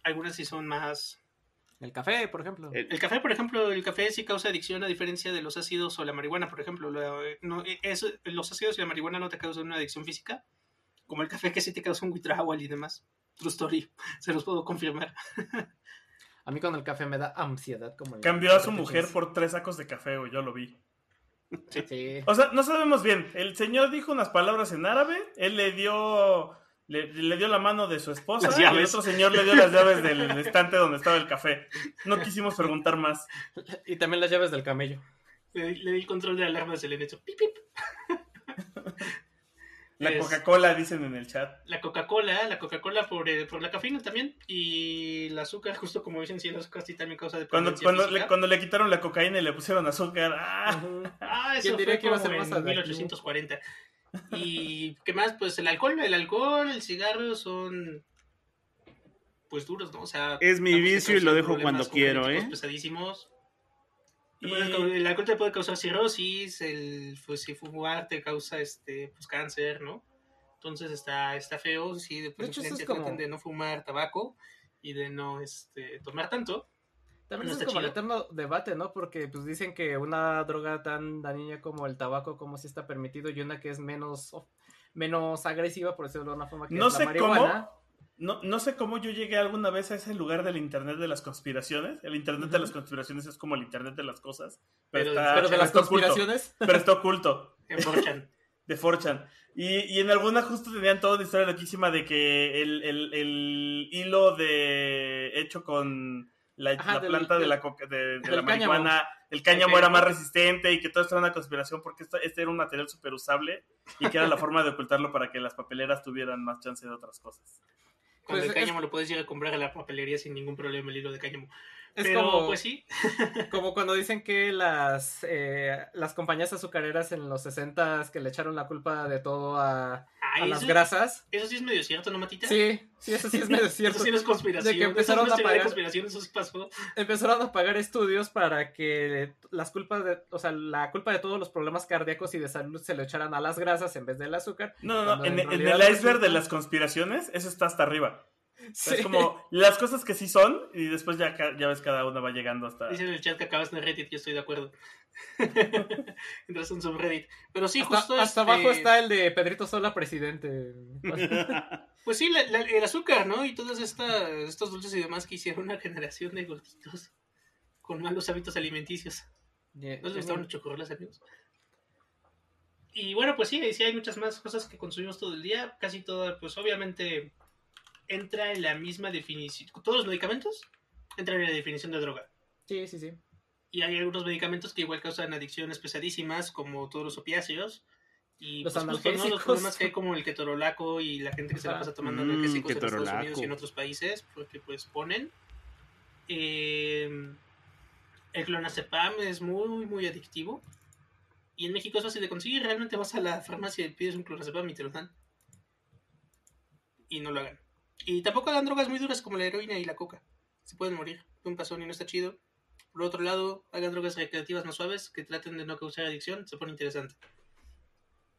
Algunas sí son más El café, por ejemplo. El- El café, por ejemplo, el café sí causa adicción a diferencia de los ácidos o la marihuana, por ejemplo. La- no, es, los ácidos y la marihuana no te causan una adicción física, como el café que sí te causa un withdrawal y demás. True story, *laughs* se los puedo confirmar. A mí con el café me da ansiedad. Como el- Cambió a su mujer por tres sacos de café, güey, yo lo vi. Sí. O sea, no sabemos bien. El señor dijo unas palabras en árabe, él le dio le, le dio la mano de su esposa y el otro señor le dio las llaves del estante donde estaba el café. No quisimos preguntar más. Y también las llaves del camello. Le, le di el control de alarmas del hecho. Pip, pip. La Coca-Cola dicen en el chat. La Coca-Cola, la Coca-Cola por, eh, por la cafeína también. Y el azúcar, justo como dicen, sí, el azúcar sí también causa Cuando, dependencia cuando, física. le, cuando le quitaron la cocaína y le pusieron azúcar. ¡Ah! Ah, eso ¿Quién diría fue que iba a ser más en adictivo? 1840. Y qué más, pues el alcohol, el alcohol, el cigarro son pues duros, ¿no? O sea, Es mi vicio y lo dejo cuando quiero, ¿eh? Pesadísimos. Y- El alcohol te puede causar cirrosis, el pues, si fumar te causa este pues cáncer, ¿no? Entonces está, está feo, sí, de De hecho, es como- de no fumar tabaco y de no este tomar tanto. También No es como el eterno debate, ¿no? Porque pues dicen que una droga tan dañina como el tabaco, como si está permitido, y una que es menos, menos agresiva, por decirlo de una forma, que No es sé la marihuana. No, no sé cómo yo llegué alguna vez a ese lugar del Internet de las conspiraciones. El Internet de las conspiraciones es como el Internet de las cosas. Pero, Pero- está, Pero de las está oculto. conspiraciones, Pero está oculto. *laughs* En 4chan. *laughs* de Forchan. Y, y en alguna justo tenían toda una historia loquísima de que el, el- el hilo de hecho con la, Ajá, la del- planta de la, coca- de, de del la marihuana, el cáñamo era más resistente y que todo esto era una conspiración porque esto- este era un material súper usable y que era la *laughs* forma de ocultarlo para que las papeleras tuvieran más chance de otras cosas. Con Pues el es- cáñamo lo puedes ir a comprar a la papelería sin ningún problema el hilo de cáñamo. Es Pero como, pues sí, *laughs* como cuando dicen que las, eh, las compañías azucareras en los 60 que le echaron la culpa de todo a, a Ay, las eso, grasas. eso sí es medio cierto, ¿no, Matita? Sí, sí, eso sí es medio cierto. *laughs* Eso sí no es conspiración. De que eso empezaron no es a pagar- conspiración, eso sí pasó. empezaron a pagar estudios para que las culpas de, o sea, la culpa de todos los problemas cardíacos y de salud se le echaran a las grasas en vez del azúcar. No, no, no, en, en en realidad el iceberg de las conspiraciones, eso está hasta arriba. *laughs* O sea, Sí. Es como las cosas que sí son y después ya, ya ves cada una va llegando hasta... Dice en el chat que acabas en Reddit y estoy de acuerdo. *laughs* Entras en subreddit. Pero sí, hasta, justo hasta este, abajo está el de Pedrito Sola, presidente. *laughs* Pues sí, la- la- el azúcar, ¿no? Y todos estos dulces y demás que hicieron una generación de gorditos con malos hábitos alimenticios. ¿No les gustaban los amigos? Y bueno, pues sí, sí hay muchas más cosas que consumimos todo el día. Casi todo, pues obviamente entra en la misma definición. Todos los medicamentos entran en la definición de droga. Sí, sí, sí. Y hay algunos medicamentos que igual causan adicciones pesadísimas, como todos los opiáceos. Y Los pues, justo, ¿no? los analgésicos. problemas que hay como el ketorolaco y la gente que se la pasa tomando Mm, analgésicos en Estados. Unidos y en otros países, porque pues ponen. Eh, el clonazepam es muy, muy adictivo. Y en México es fácil de conseguir. Realmente vas a la farmacia y pides un clonazepam y te lo dan. Y no lo hagan. Y tampoco hagan drogas muy duras como la heroína y la coca. Se pueden morir de un pasón y no está chido. Por otro lado, hagan drogas recreativas más suaves que traten de no causar adicción. Se pone interesante.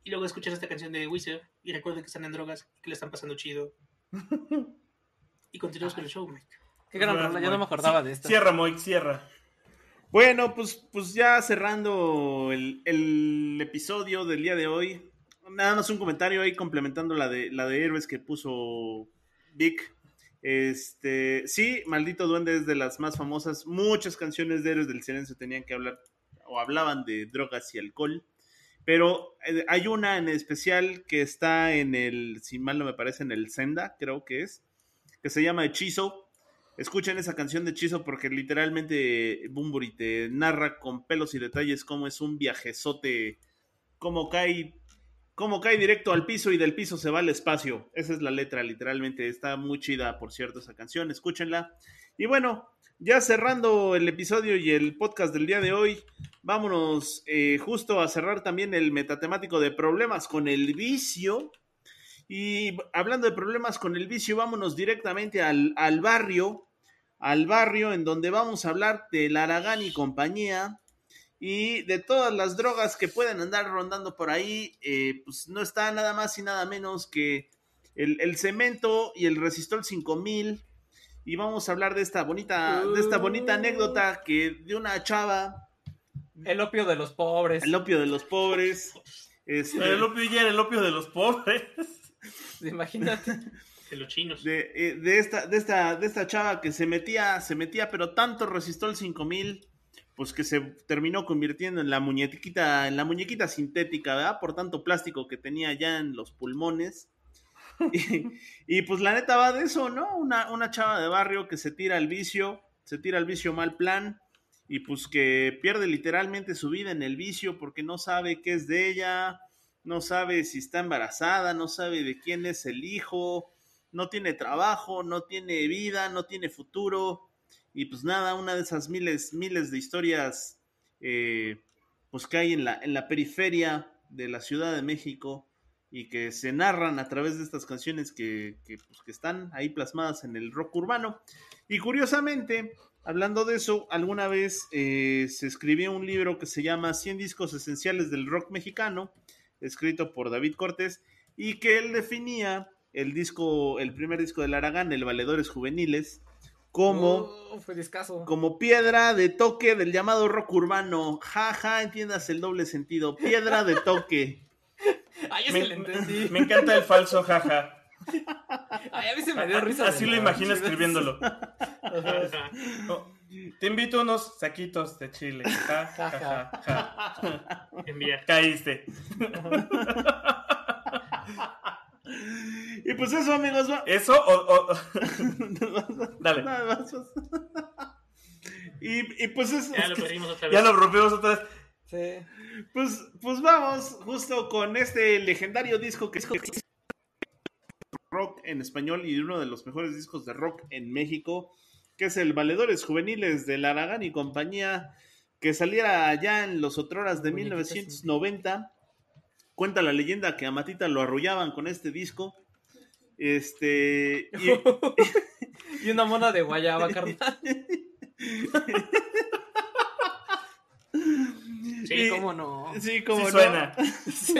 Y luego escuchan esta canción de Wizard y recuerden que están en drogas y que le están pasando chido. *laughs* Y continuamos con el show, Mike. Qué gran rola, ya no me acordaba de esta. Cierra, Moik, cierra. Bueno, pues, pues ya cerrando el, el episodio del día de hoy. Nada más un comentario ahí complementando la de la de héroes que puso Vic. Este, sí, Maldito Duende es de las más famosas. Muchas canciones de héroes del silencio tenían que hablar o hablaban de drogas y alcohol. Pero eh, hay una en especial que está en el, si mal no me parece, en el Senda, creo que es, que se llama Hechizo. Escuchen esa canción de Hechizo porque literalmente Bumburi te narra con pelos y detalles cómo es un viajezote, cómo cae cómo cae directo al piso y del piso se va al espacio. Esa es la letra, literalmente. Está muy chida, por cierto, esa canción. Escúchenla. Y bueno, ya cerrando el episodio y el podcast del día de hoy, vámonos eh, justo a cerrar también el metatemático de problemas con el vicio. Y hablando de problemas con el vicio, vámonos directamente al, al barrio, al barrio en donde vamos a hablar del Aragán y compañía y de todas las drogas que pueden andar rondando por ahí, eh, pues no está nada más y nada menos que el, el cemento y el resistol 5000. Y vamos a hablar de esta bonita, de esta bonita anécdota que de una chava, El opio de los pobres. el opio de los pobres. este, El opio ya era el opio de los pobres. *laughs* Imagínate. De los chinos. de, eh, de esta, de esta, de esta chava que se metía, se metía, pero tanto resistol 5000, pues que se terminó convirtiendo en la muñequita, en la muñequita sintética, ¿verdad? Por tanto plástico que tenía ya en los pulmones. *laughs* Y, y, pues la neta va de eso, ¿no? Una, una chava de barrio que se tira al vicio, se tira al vicio mal plan, y pues que pierde literalmente su vida en el vicio porque no sabe qué es de ella, no sabe si está embarazada, no sabe de quién es el hijo, no tiene trabajo, no tiene vida, no tiene futuro. Y pues nada, una de esas miles, miles de historias eh, pues que hay en la, en la periferia de la Ciudad de México y que se narran a través de estas canciones que, que, pues, que están ahí plasmadas en el rock urbano. Y curiosamente, hablando de eso, alguna vez eh, se escribió un libro que se llama 100 discos esenciales del rock mexicano, escrito por David Cortés, y que él definía el disco, el primer disco del Aragán, el Valedores Juveniles, como, Uh, discazo. como piedra de toque del llamado rock urbano. Jaja, ja, entiendas el doble sentido. Piedra de toque. *laughs* Ay, Me, sí le entendí. me encanta el falso jaja. *laughs* Ay, a mí se me dio risa. Así lo imagino escribiéndolo. *laughs* Oh, te invito a unos saquitos de chile. Ja, ja, ja, ja. Enviar. Caíste. Y pues eso, amigos. va- ¿Eso o.? o- *laughs* Dale. Nada más. Y, y pues eso. Ya lo perdimos otra vez. Ya lo rompimos otra vez. Sí. Pues, pues vamos justo con este legendario disco que es rock en español y uno de los mejores discos de rock en México, que es el Valedores Juveniles de Aragán y compañía, que saliera allá en los otroras de Muñequitas 1990. Cuenta la leyenda que a Matita lo arrullaban con este disco. Este. y- *laughs* Y una mona de guayaba, carnal. *laughs* Sí, y- ¿Cómo no? Sí, no. suena. *laughs* Sí.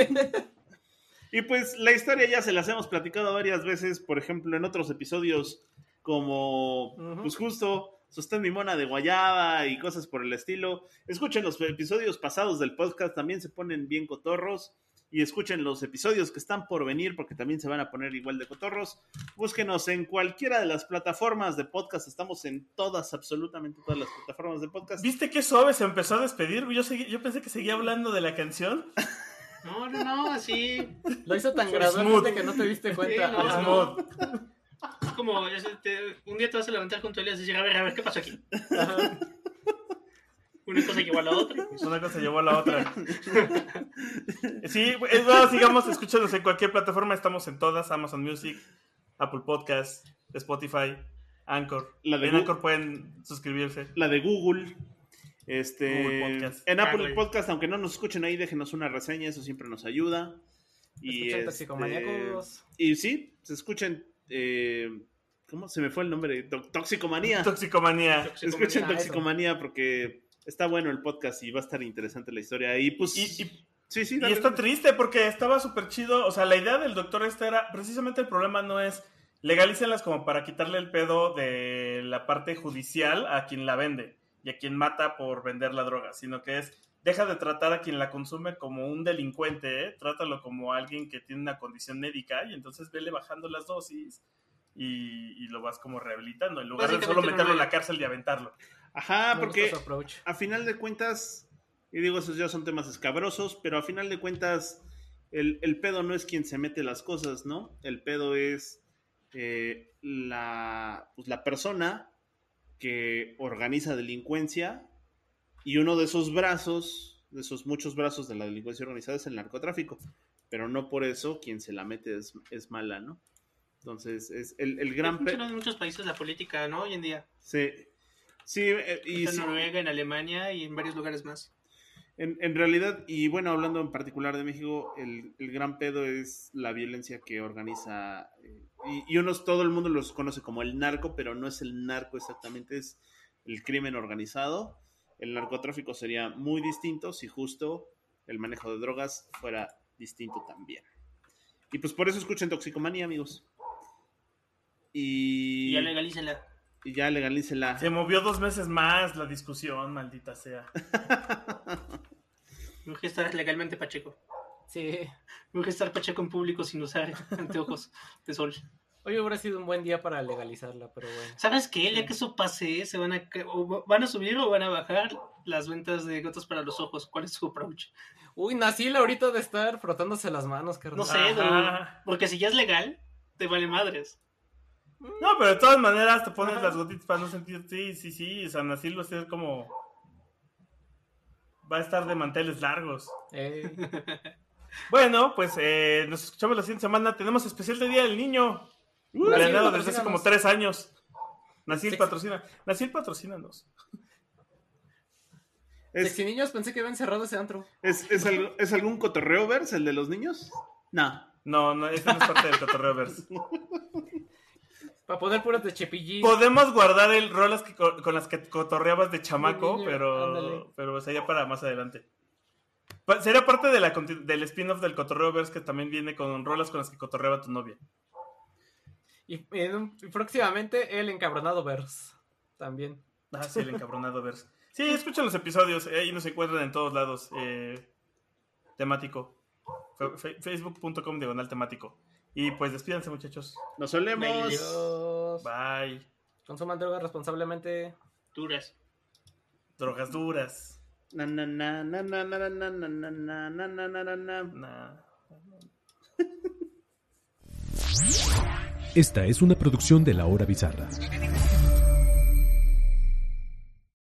Y pues la historia ya se las hemos platicado varias veces, por ejemplo, en otros episodios como, pues justo, sostén mi mona de guayaba y cosas por el estilo. Escuchen los episodios pasados del podcast, también se ponen bien cotorros. Y escuchen los episodios que están por venir porque también se van a poner igual de cotorros. Búsquenos en cualquiera de las plataformas de podcast. Estamos en todas, absolutamente todas las plataformas de podcast. ¿Viste qué suave se empezó a despedir? Yo, seguí- yo pensé que seguía hablando de la canción. *laughs* No, no, no, así. Lo hizo tan gradualmente que no te diste cuenta. Sí, no, Ajá. no. Smooth. Es como, es, un día te vas a levantar con tu Elias y decir, a ver, a ver, ¿qué pasó aquí? Ajá. Una cosa llevó a la otra. pues, *laughs* Una cosa llevó a la otra. *laughs* Sí, es sigamos escuchándonos en cualquier plataforma. Estamos en todas: Amazon Music, Apple Podcast, Spotify, Anchor. La de en Gu- Anchor pueden suscribirse. la de Google. Este, Google Podcast. En Apple Google. Podcast, aunque no nos escuchen ahí, déjenos una reseña, eso siempre nos ayuda. Y, Escuchen este, y sí, se escuchen. eh, ¿Cómo se me fue el nombre? To- Toxicomanía. Toxicomanía. Escuchen eso. Toxicomanía porque está bueno el podcast y va a estar interesante la historia. Y pues. Y, y- sí, sí, y está triste porque estaba súper chido. O sea, la idea del doctor este era. Precisamente el problema no es. Legalícenlas como para quitarle el pedo de la parte judicial a quien la vende y a quien mata por vender la droga, sino que es. Deja de tratar a quien la consume como un delincuente, ¿eh? trátalo como alguien que tiene una condición médica y entonces vele bajando las dosis y, y lo vas como rehabilitando en lugar de solo meterlo en la cárcel y aventarlo. Ajá, Me porque a final de cuentas, y digo, esos ya son temas escabrosos, pero a final de cuentas, el, el pedo no es quien se mete las cosas, ¿no? El pedo es eh, la, pues, la persona que organiza delincuencia y uno de esos brazos de esos muchos brazos de la delincuencia organizada es el narcotráfico, pero no por eso quien se la mete es, es mala, ¿no? Entonces, es el, el gran... pe- en muchos países la política, ¿no? Hoy en día. Sí, sí, eh, y en sí, Noruega, en Alemania y en varios lugares más. En, en realidad, y bueno, hablando en particular de México, el, el gran pedo es la violencia que organiza, eh, y, y unos, todo el mundo los conoce como el narco, pero no es el narco exactamente, es el crimen organizado. El narcotráfico sería muy distinto si justo el manejo de drogas fuera distinto también. Y pues por eso escuchen Toxicomanía, amigos. Y, Y ya legalícenla. Y ya legalícela. Se movió dos meses más la discusión, maldita sea. *laughs* Urge estar legalmente pacheco. Sí. Urge estar pacheco en público sin usar *laughs* anteojos de sol. Hoy hubiera sido un buen día para legalizarla, pero bueno. ¿Sabes qué? Día que eso pase, se van a, o van a subir o van a bajar las ventas de gotas para los ojos. ¿Cuál es su approach? Uy, Nasil ahorita de estar frotándose las manos, carnal. No sé, Ajá. porque si ya es legal, te vale madres. No, pero de todas maneras te pones las gotitas para no sentir. Sí, sí, sí. San Asilo va a ser como. Va a estar de manteles largos. Eh, *laughs* Bueno, pues eh, nos escuchamos la siguiente semana. Tenemos especial de Día del Niño. Nasil, Planeado desde hace como tres años. Nasil patrocina. Nasil patrocínanos. Es, Sexy niños, pensé que habían cerrado ese antro. es, es, algo- ¿Es algún cotorreo verse el de los niños? No. No, no, este no es parte del cotorreo verse. *laughs* Para poner puras de Chepillín. Podemos guardar el rolas que, co- con las que cotorreabas de chamaco, niño, pero, ándale. pero sería para más adelante. Pa- Sería parte de la, del spin-off del cotorreo verse que también viene con rolas con las que cotorreaba tu novia. Y, en un- y próximamente el encabronado verse. También. Ah, sí, el encabronado verse. Sí, escuchen los episodios, eh, ahí nos encuentran en todos lados. eh, temático. Facebook.com diagonal temático. Y pues despídanse, muchachos. Nos solemos. Adiós. Bye. Consuman drogas responsablemente. Duras. Drogas duras. Na, na, na, na, na, na, na, na, na, na, na, na, na, na, na. Nah. Esta es una producción de La Hora Bizarra.